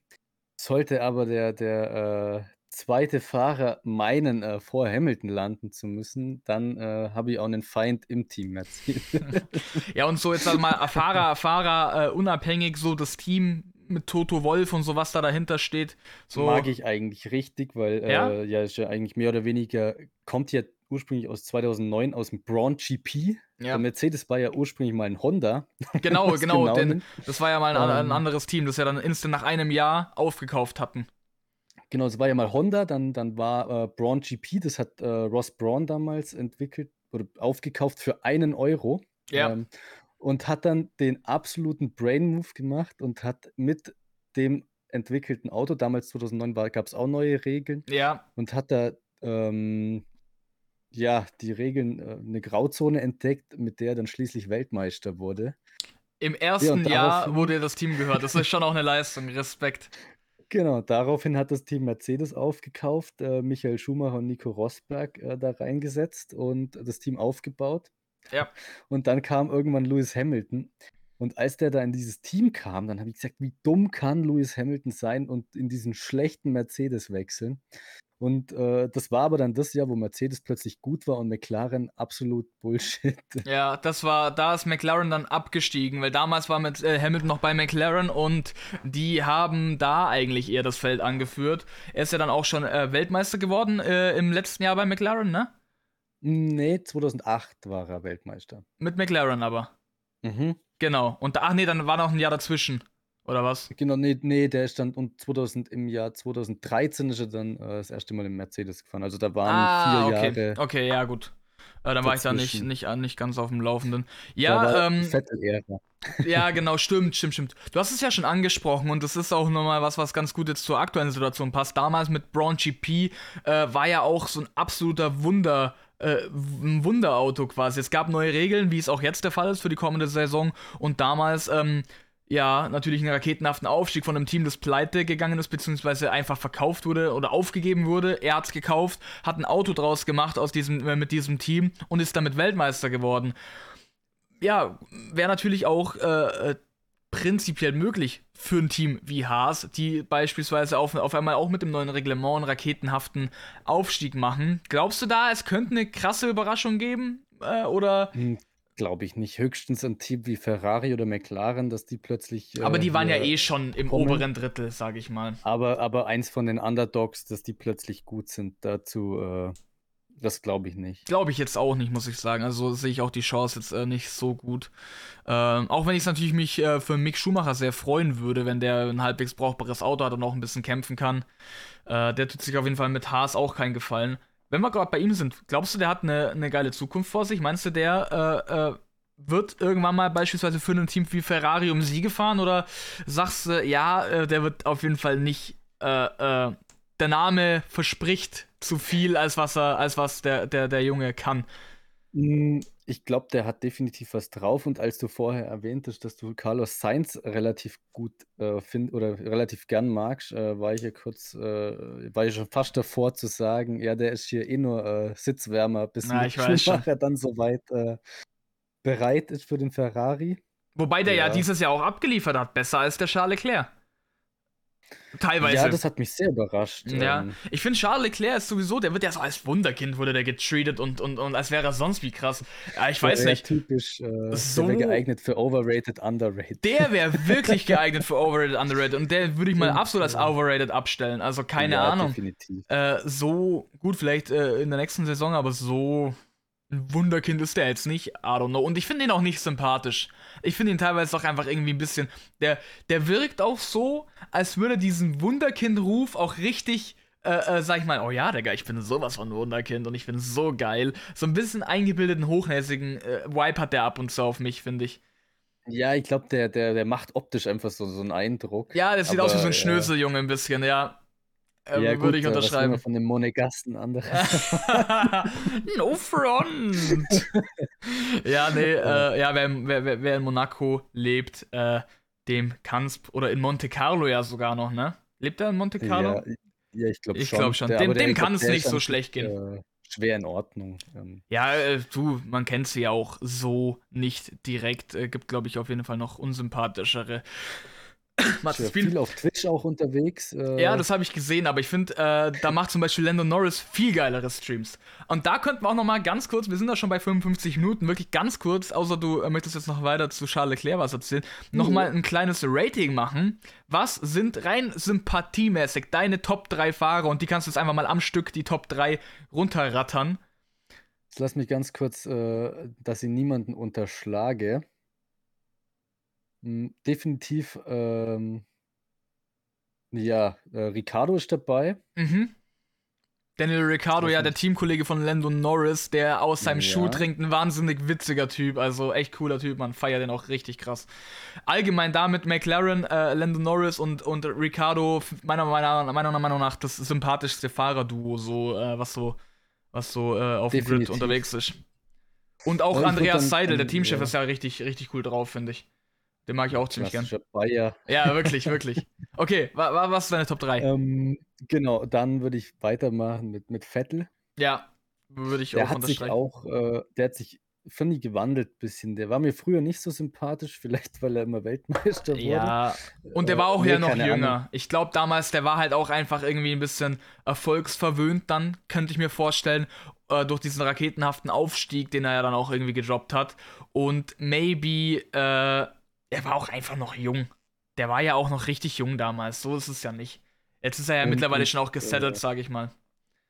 Sollte aber der, der, äh, zweite Fahrer meinen, äh, vor Hamilton landen zu müssen, dann äh, habe ich auch einen Feind im Team Mercedes. ja, und so jetzt also mal Fahrer, Fahrer äh, unabhängig, so das Team mit Toto Wolf und so was da dahinter steht. So. Mag ich eigentlich richtig, weil ja? Äh, ja, ist ja eigentlich mehr oder weniger, kommt ja ursprünglich aus 2009 aus dem Braun GP. Ja. Der Mercedes war ja ursprünglich mal ein Honda. Genau, genau, genau denn das war ja mal ein, ein, ähm. anderes Team, das ja dann instant nach einem Jahr aufgekauft hatten. Genau, es war ja mal Honda, dann, dann war äh, Braun GP, das hat äh, Ross Braun damals entwickelt oder aufgekauft für einen Euro. Ja. Ähm, und hat dann den absoluten Brain-Move gemacht und hat mit dem entwickelten Auto, damals 2009 gab es auch neue Regeln. Ja. Und hat da ähm, ja, die Regeln, äh, eine Grauzone entdeckt, mit der er dann schließlich Weltmeister wurde. Im ersten ja, Jahr, wo dir das Team gehört. Das ist schon auch eine Leistung. Respekt. Genau, daraufhin hat das Team Mercedes aufgekauft, äh, Michael Schumacher und Nico Rosberg äh, da reingesetzt und das Team aufgebaut. Ja. Und dann kam irgendwann Lewis Hamilton. Und als der da in dieses Team kam, dann habe ich gesagt, wie dumm kann Lewis Hamilton sein und in diesen schlechten Mercedes wechseln? Und äh, das war aber dann das Jahr, wo Mercedes plötzlich gut war und McLaren absolut Bullshit. Ja, das war, da ist McLaren dann abgestiegen, weil damals war mit äh, Hamilton noch bei McLaren und die haben da eigentlich eher das Feld angeführt. Er ist ja dann auch schon äh, Weltmeister geworden äh, im letzten Jahr bei McLaren, ne? Nee, 2008 war er Weltmeister. Mit McLaren aber. Mhm. Genau. Und ach nee, dann war noch ein Jahr dazwischen. Oder was? Genau, nee, nee, der ist dann und 2000 im Jahr 2013 ist er dann äh, das erste Mal im Mercedes gefahren. Also da waren ah, vier okay. Jahre. Okay, ja, gut. Äh, dann war ich da nicht, nicht, nicht ganz auf dem Laufenden. Ja, ähm. ja, genau, stimmt, stimmt, stimmt. Du hast es ja schon angesprochen und das ist auch nochmal was, was ganz gut jetzt zur aktuellen Situation passt. Damals mit Braun GP äh, war ja auch so ein absoluter Wunder äh, ein Wunderauto quasi. Es gab neue Regeln, wie es auch jetzt der Fall ist für die kommende Saison. Und damals, ähm, ja, natürlich einen raketenhaften Aufstieg von einem Team, das pleite gegangen ist, beziehungsweise einfach verkauft wurde oder aufgegeben wurde. Er hat es gekauft, hat ein Auto draus gemacht aus diesem, äh, mit diesem Team und ist damit Weltmeister geworden. Ja, wäre natürlich auch äh, äh prinzipiell möglich für ein Team wie Haas, die beispielsweise auf, auf einmal auch mit dem neuen Reglement einen raketenhaften Aufstieg machen. Glaubst du da, es könnte eine krasse Überraschung geben? Äh, oder? Glaube ich nicht. Höchstens ein Team wie Ferrari oder McLaren, dass die plötzlich. Äh, aber die waren ja eh schon im kommen. oberen Drittel, sage ich mal. Aber, aber eins von den Underdogs, dass die plötzlich gut sind, dazu. Äh das glaube ich nicht. Glaube ich jetzt auch nicht, muss ich sagen. Also sehe ich auch die Chance jetzt äh, nicht so gut. Ähm, auch wenn ich natürlich mich äh, für Mick Schumacher sehr freuen würde, wenn der ein halbwegs brauchbares Auto hat und auch ein bisschen kämpfen kann. Äh, der tut sich auf jeden Fall mit Haas auch keinen Gefallen. Wenn wir gerade bei ihm sind, glaubst du, der hat eine, eine geile Zukunft vor sich? Meinst du, der äh, äh, wird irgendwann mal beispielsweise für ein Team wie Ferrari um Siege fahren? Oder sagst du, ja, äh, der wird auf jeden Fall nicht der Name verspricht zu viel, als was er, als was der, der, der Junge kann. Ich glaube, der hat definitiv was drauf. Und als du vorher erwähnt hast, dass du Carlos Sainz relativ gut äh, find oder relativ gern magst, äh, war ich ja kurz, äh, war ich schon fast davor zu sagen, ja, der ist hier eh nur äh, Sitzwärmer, bis Na, ich Schumacher dann soweit äh, bereit ist für den Ferrari. Wobei der ja. ja dieses Jahr auch abgeliefert hat, besser als der Charles Leclerc. Teilweise. Ja, das hat mich sehr überrascht. Ja, ähm. ich finde Charles Leclerc ist sowieso, der wird ja so als Wunderkind wurde der getreated und, und, und als wäre er sonst wie krass. Ja, ich weiß nicht. typisch, äh, so, der geeignet für overrated, underrated. Der wäre wirklich geeignet für overrated, underrated und der würde ich mal absolut als overrated abstellen. Also keine ja, Ahnung. Definitiv. Äh, so gut vielleicht äh, in der nächsten Saison, aber so ein Wunderkind ist der jetzt nicht, I don't know. Und ich finde ihn auch nicht sympathisch. Ich finde ihn teilweise auch einfach irgendwie ein bisschen. Der, der wirkt auch so, als würde diesen Wunderkind-Ruf auch richtig, äh, äh, sag ich mal, oh ja, Digga, ich bin sowas von Wunderkind und ich bin so geil. So ein bisschen eingebildeten, hochnäsigen äh, Vibe hat der ab und zu auf mich, finde ich. Ja, ich glaube, der, der, der macht optisch einfach so, so einen Eindruck. Ja, der sieht aus wie so ein Schnöseljunge ein bisschen, ja. Ähm, ja, würde ich unterschreiben. Was von dem Monegasten andere. no front. ja, nee, äh, ja, wer, wer, wer, in Monaco lebt, äh, dem kann's, oder in Monte Carlo ja sogar noch, ne? Lebt er in Monte Carlo? Ja, ja ich glaube schon. Ich glaube schon. Der, dem, dem kann es nicht so schlecht gehen. Äh, schwer in Ordnung. Ähm. Ja, äh, du, man kennt sie ja auch so nicht direkt. Äh, gibt, glaube ich, auf jeden Fall noch unsympathischere. Macht ja viel auf Twitch auch unterwegs. Äh ja, das habe ich gesehen, aber ich finde, äh, da macht zum Beispiel Lando Norris viel geilere Streams. Und da könnten wir auch noch mal ganz kurz, wir sind da schon bei 55 Minuten, wirklich ganz kurz, außer du äh, möchtest jetzt noch weiter zu Charles Leclerc was erzählen, mhm. noch mal ein kleines Rating machen. Was sind rein sympathiemäßig deine Top 3 Fahrer? Und die kannst du jetzt einfach mal am Stück die Top 3 runterrattern. Jetzt lass mich ganz kurz, äh, dass ich niemanden unterschlage. Hm, definitiv, ähm ja, äh, Ricciardo ist dabei. Mhm. Daniel Ricciardo, ja, der Teamkollege von Lando Norris, der aus seinem ja. Schuh trinkt, ein wahnsinnig witziger Typ, also echt cooler Typ, man feiert den auch richtig krass. Allgemein damit McLaren, äh, Lando Norris und, und Ricciardo, meiner, meiner, meiner Meinung nach das sympathischste Fahrerduo, so, äh, was so, was so äh, auf dem Grid unterwegs ist. Und auch Andreas Seidel, der Teamchef, ja. ist ja richtig, richtig cool drauf, finde ich. Den mag ich auch ziemlich gern. Bayer. Ja, wirklich, wirklich. Okay, wa, wa, was ist deine Top 3? Ähm, genau, dann würde ich weitermachen mit, mit Vettel. Ja, würde ich der auch hat sich auch, äh, der hat sich, finde ich, gewandelt ein bisschen. Der war mir früher nicht so sympathisch, vielleicht weil er immer Weltmeister wurde. Ja, und der war auch äh, ja noch jünger. Ahnung. Ich glaube damals, der war halt auch einfach irgendwie ein bisschen erfolgsverwöhnt dann, könnte ich mir vorstellen, äh, durch diesen raketenhaften Aufstieg, den er ja dann auch irgendwie gedroppt hat. Und maybe, äh, er war auch einfach noch jung. Der war ja auch noch richtig jung damals, so ist es ja nicht. Jetzt ist er ja und, mittlerweile schon auch gesettelt, äh, sage ich mal.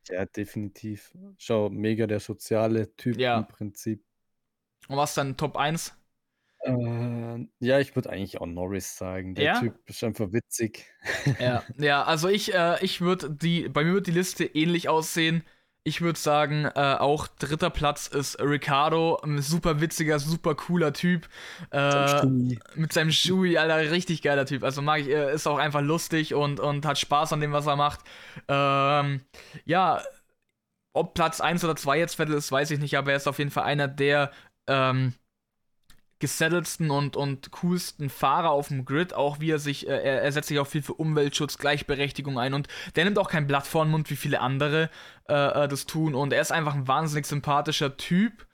Ja, definitiv. Schau, mega der soziale Typ ja. im Prinzip. Und was dann Top 1? Äh, ja, ich würde eigentlich auch Norris sagen. Der ja? Typ ist einfach witzig. Ja, ja also ich, äh, ich würde die, bei mir wird die Liste ähnlich aussehen. Ich würde sagen, äh, auch dritter Platz ist Ricardo, ein super witziger, super cooler Typ. Äh, mit seinem Shui, Alter, richtig geiler Typ. Also mag ich, er ist auch einfach lustig und, und hat Spaß an dem, was er macht. Ähm, ja, ob Platz 1 oder 2 jetzt Vettel ist, weiß ich nicht, aber er ist auf jeden Fall einer der ähm, gesettelsten und, und coolsten Fahrer auf dem Grid, auch wie er sich, äh, er, setzt sich auch viel für Umweltschutz, Gleichberechtigung ein und der nimmt auch kein Blatt vor den Mund, wie viele andere äh, äh, das tun und er ist einfach ein wahnsinnig sympathischer Typ.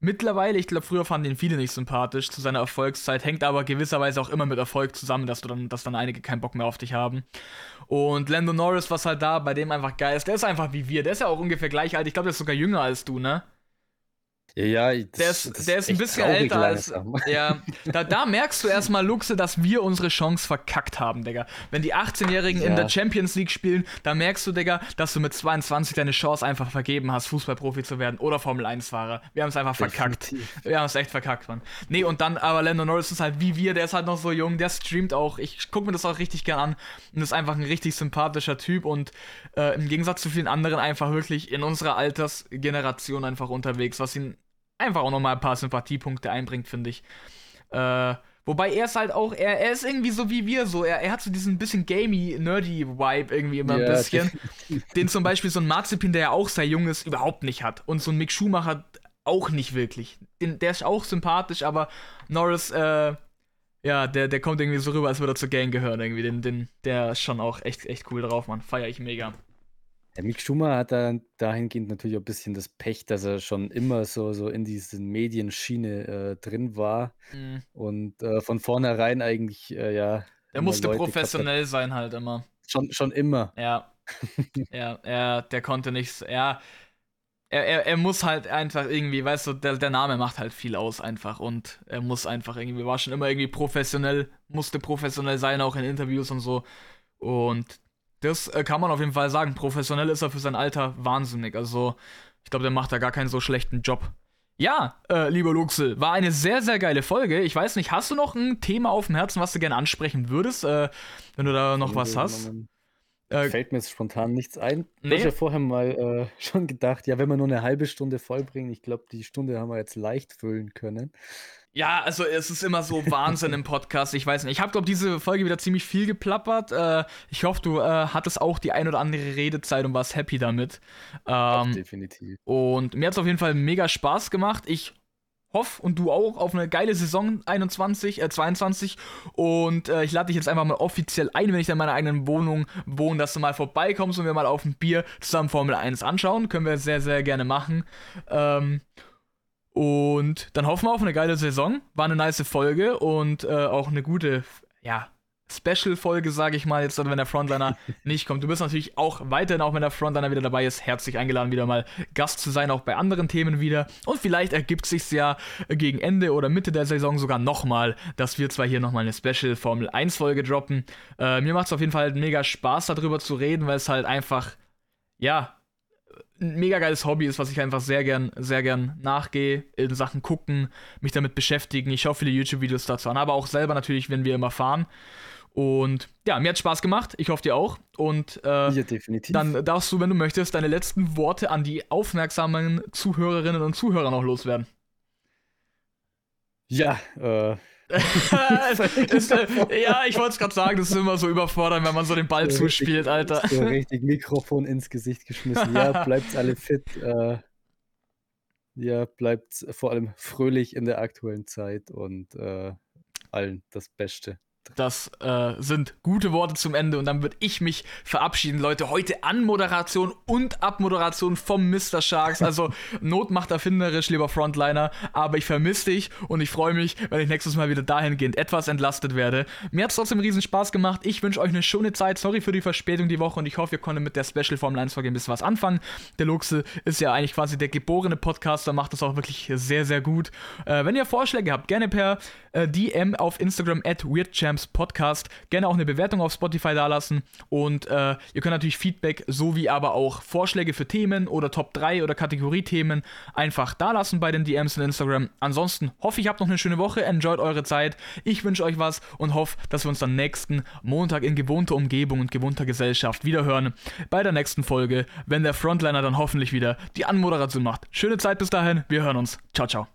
Mittlerweile, ich glaube, früher fanden ihn viele nicht sympathisch zu seiner Erfolgszeit, hängt aber gewisserweise auch immer mit Erfolg zusammen, dass du dann, dass dann einige keinen Bock mehr auf dich haben. Und Lando Norris, was halt da bei dem einfach geil ist, der ist einfach wie wir, der ist ja auch ungefähr gleich alt, ich glaube, der ist sogar jünger als du, ne? Ja, ja, das, der ist, der ist ein bisschen älter als. Ja, da, da merkst du erstmal, Luxe, dass wir unsere Chance verkackt haben, Digga. Wenn die 18-Jährigen ja. in der Champions League spielen, da merkst du, Digga, dass du mit 22 deine Chance einfach vergeben hast, Fußballprofi zu werden oder Formel-1-Fahrer. Wir haben es einfach verkackt. Wir haben es echt verkackt, Mann. Nee, und dann, aber Lando Norris ist halt wie wir, der ist halt noch so jung, der streamt auch. Ich gucke mir das auch richtig gern an und ist einfach ein richtig sympathischer Typ und äh, im Gegensatz zu vielen anderen einfach wirklich in unserer Altersgeneration einfach unterwegs, was ihn einfach auch nochmal ein paar Sympathiepunkte einbringt, finde ich. Äh, wobei er ist halt auch, er, er ist irgendwie so wie wir so. Er, er hat so diesen bisschen gamey, nerdy Vibe irgendwie immer ein ja, bisschen. den zum Beispiel so ein Marzipin, der ja auch sehr jung ist, überhaupt nicht hat. Und so ein Mick Schumacher auch nicht wirklich. Den, der ist auch sympathisch, aber Norris, äh, ja, der, der kommt irgendwie so rüber, als würde er zur Gang gehören irgendwie. Den, den, der ist schon auch echt, echt cool drauf, man. Feier ich mega. Der Mick Schumacher hat da dahingehend natürlich auch ein bisschen das Pech, dass er schon immer so, so in diesen Medienschiene äh, drin war Mhm. und äh, von vornherein eigentlich, äh, ja, Er musste professionell sein halt immer. Schon, schon immer. Ja, ja, er, der konnte nichts. Ja, er, er, er muss halt einfach irgendwie, weißt du, der, der Name macht halt viel aus einfach und er muss einfach irgendwie, war schon immer irgendwie professionell, musste professionell sein, auch in Interviews und so. Und das äh, kann man auf jeden Fall sagen. Professionell ist er für sein Alter wahnsinnig. Also, ich glaube, der macht da gar keinen so schlechten Job. Ja, äh, lieber Luxel, war eine sehr, sehr geile Folge. Ich weiß nicht, hast du noch ein Thema auf dem Herzen, was du gerne ansprechen würdest, äh, wenn du da noch was hast? Äh, Fällt mir jetzt spontan nichts ein. Nee. Ich habe ja vorher mal äh, schon gedacht, ja, wenn wir nur eine halbe Stunde vollbringen, ich glaube, die Stunde haben wir jetzt leicht füllen können. Ja, also es ist immer so Wahnsinn im Podcast. Ich weiß nicht. Ich habe, glaube diese Folge wieder ziemlich viel geplappert. Äh, ich hoffe, du äh, hattest auch die ein oder andere Redezeit und warst happy damit. Ähm, definitiv. Und mir hat es auf jeden Fall mega Spaß gemacht. Ich hoffe und du auch auf eine geile Saison 21, äh, 22. Und äh, ich lade dich jetzt einfach mal offiziell ein, wenn ich in meiner eigenen Wohnung wohne, dass du mal vorbeikommst und wir mal auf ein Bier zusammen Formel 1 anschauen. Können wir sehr, sehr gerne machen. Ähm, und dann hoffen wir auf eine geile Saison. War eine nice Folge und äh, auch eine gute, ja, Special-Folge, sage ich mal, jetzt, wenn der Frontliner nicht kommt. Du bist natürlich auch weiterhin, auch wenn der Frontliner wieder dabei ist, herzlich eingeladen, wieder mal Gast zu sein, auch bei anderen Themen wieder. Und vielleicht ergibt sich ja gegen Ende oder Mitte der Saison sogar nochmal, dass wir zwar hier nochmal eine Special-Formel 1-Folge droppen. Äh, mir macht es auf jeden Fall mega Spaß, darüber zu reden, weil es halt einfach, ja, ein mega geiles Hobby ist, was ich einfach sehr gern, sehr gern nachgehe, in Sachen gucken, mich damit beschäftigen. Ich schaue viele YouTube-Videos dazu an, aber auch selber natürlich, wenn wir immer fahren. Und ja, mir hat Spaß gemacht. Ich hoffe dir auch. Und äh, ja, definitiv. dann darfst du, wenn du möchtest, deine letzten Worte an die aufmerksamen Zuhörerinnen und Zuhörer noch loswerden. Ja, äh, ist, äh, ja, ich wollte es gerade sagen, das ist immer so überfordernd, wenn man so den Ball so zuspielt, richtig, Alter. So richtig Mikrofon ins Gesicht geschmissen. Ja, bleibt alle fit. Äh, ja, bleibt vor allem fröhlich in der aktuellen Zeit und äh, allen das Beste. Das äh, sind gute Worte zum Ende und dann würde ich mich verabschieden, Leute. Heute Anmoderation und Abmoderation vom Mr. Sharks. Also Not macht erfinderisch, lieber Frontliner. Aber ich vermisse dich und ich freue mich, wenn ich nächstes Mal wieder dahingehend etwas entlastet werde. Mir hat es trotzdem riesen Spaß gemacht. Ich wünsche euch eine schöne Zeit. Sorry für die Verspätung die Woche und ich hoffe, ihr konntet mit der Special Formel 1 Folge ein bisschen was anfangen. Der Luxe ist ja eigentlich quasi der geborene Podcaster, macht das auch wirklich sehr, sehr gut. Äh, wenn ihr Vorschläge habt, gerne per äh, DM auf Instagram at WeirdChamps Podcast. Gerne auch eine Bewertung auf Spotify dalassen. Und äh, ihr könnt natürlich Feedback sowie aber auch Vorschläge für Themen oder Top 3 oder Kategoriethemen einfach dalassen bei den DMs in Instagram. Ansonsten hoffe ich, habt noch eine schöne Woche. Enjoyt eure Zeit. Ich wünsche euch was und hoffe, dass wir uns dann nächsten Montag in gewohnter Umgebung und gewohnter Gesellschaft wiederhören. Bei der nächsten Folge, wenn der Frontliner dann hoffentlich wieder die Anmoderation macht. Schöne Zeit bis dahin. Wir hören uns. Ciao, ciao.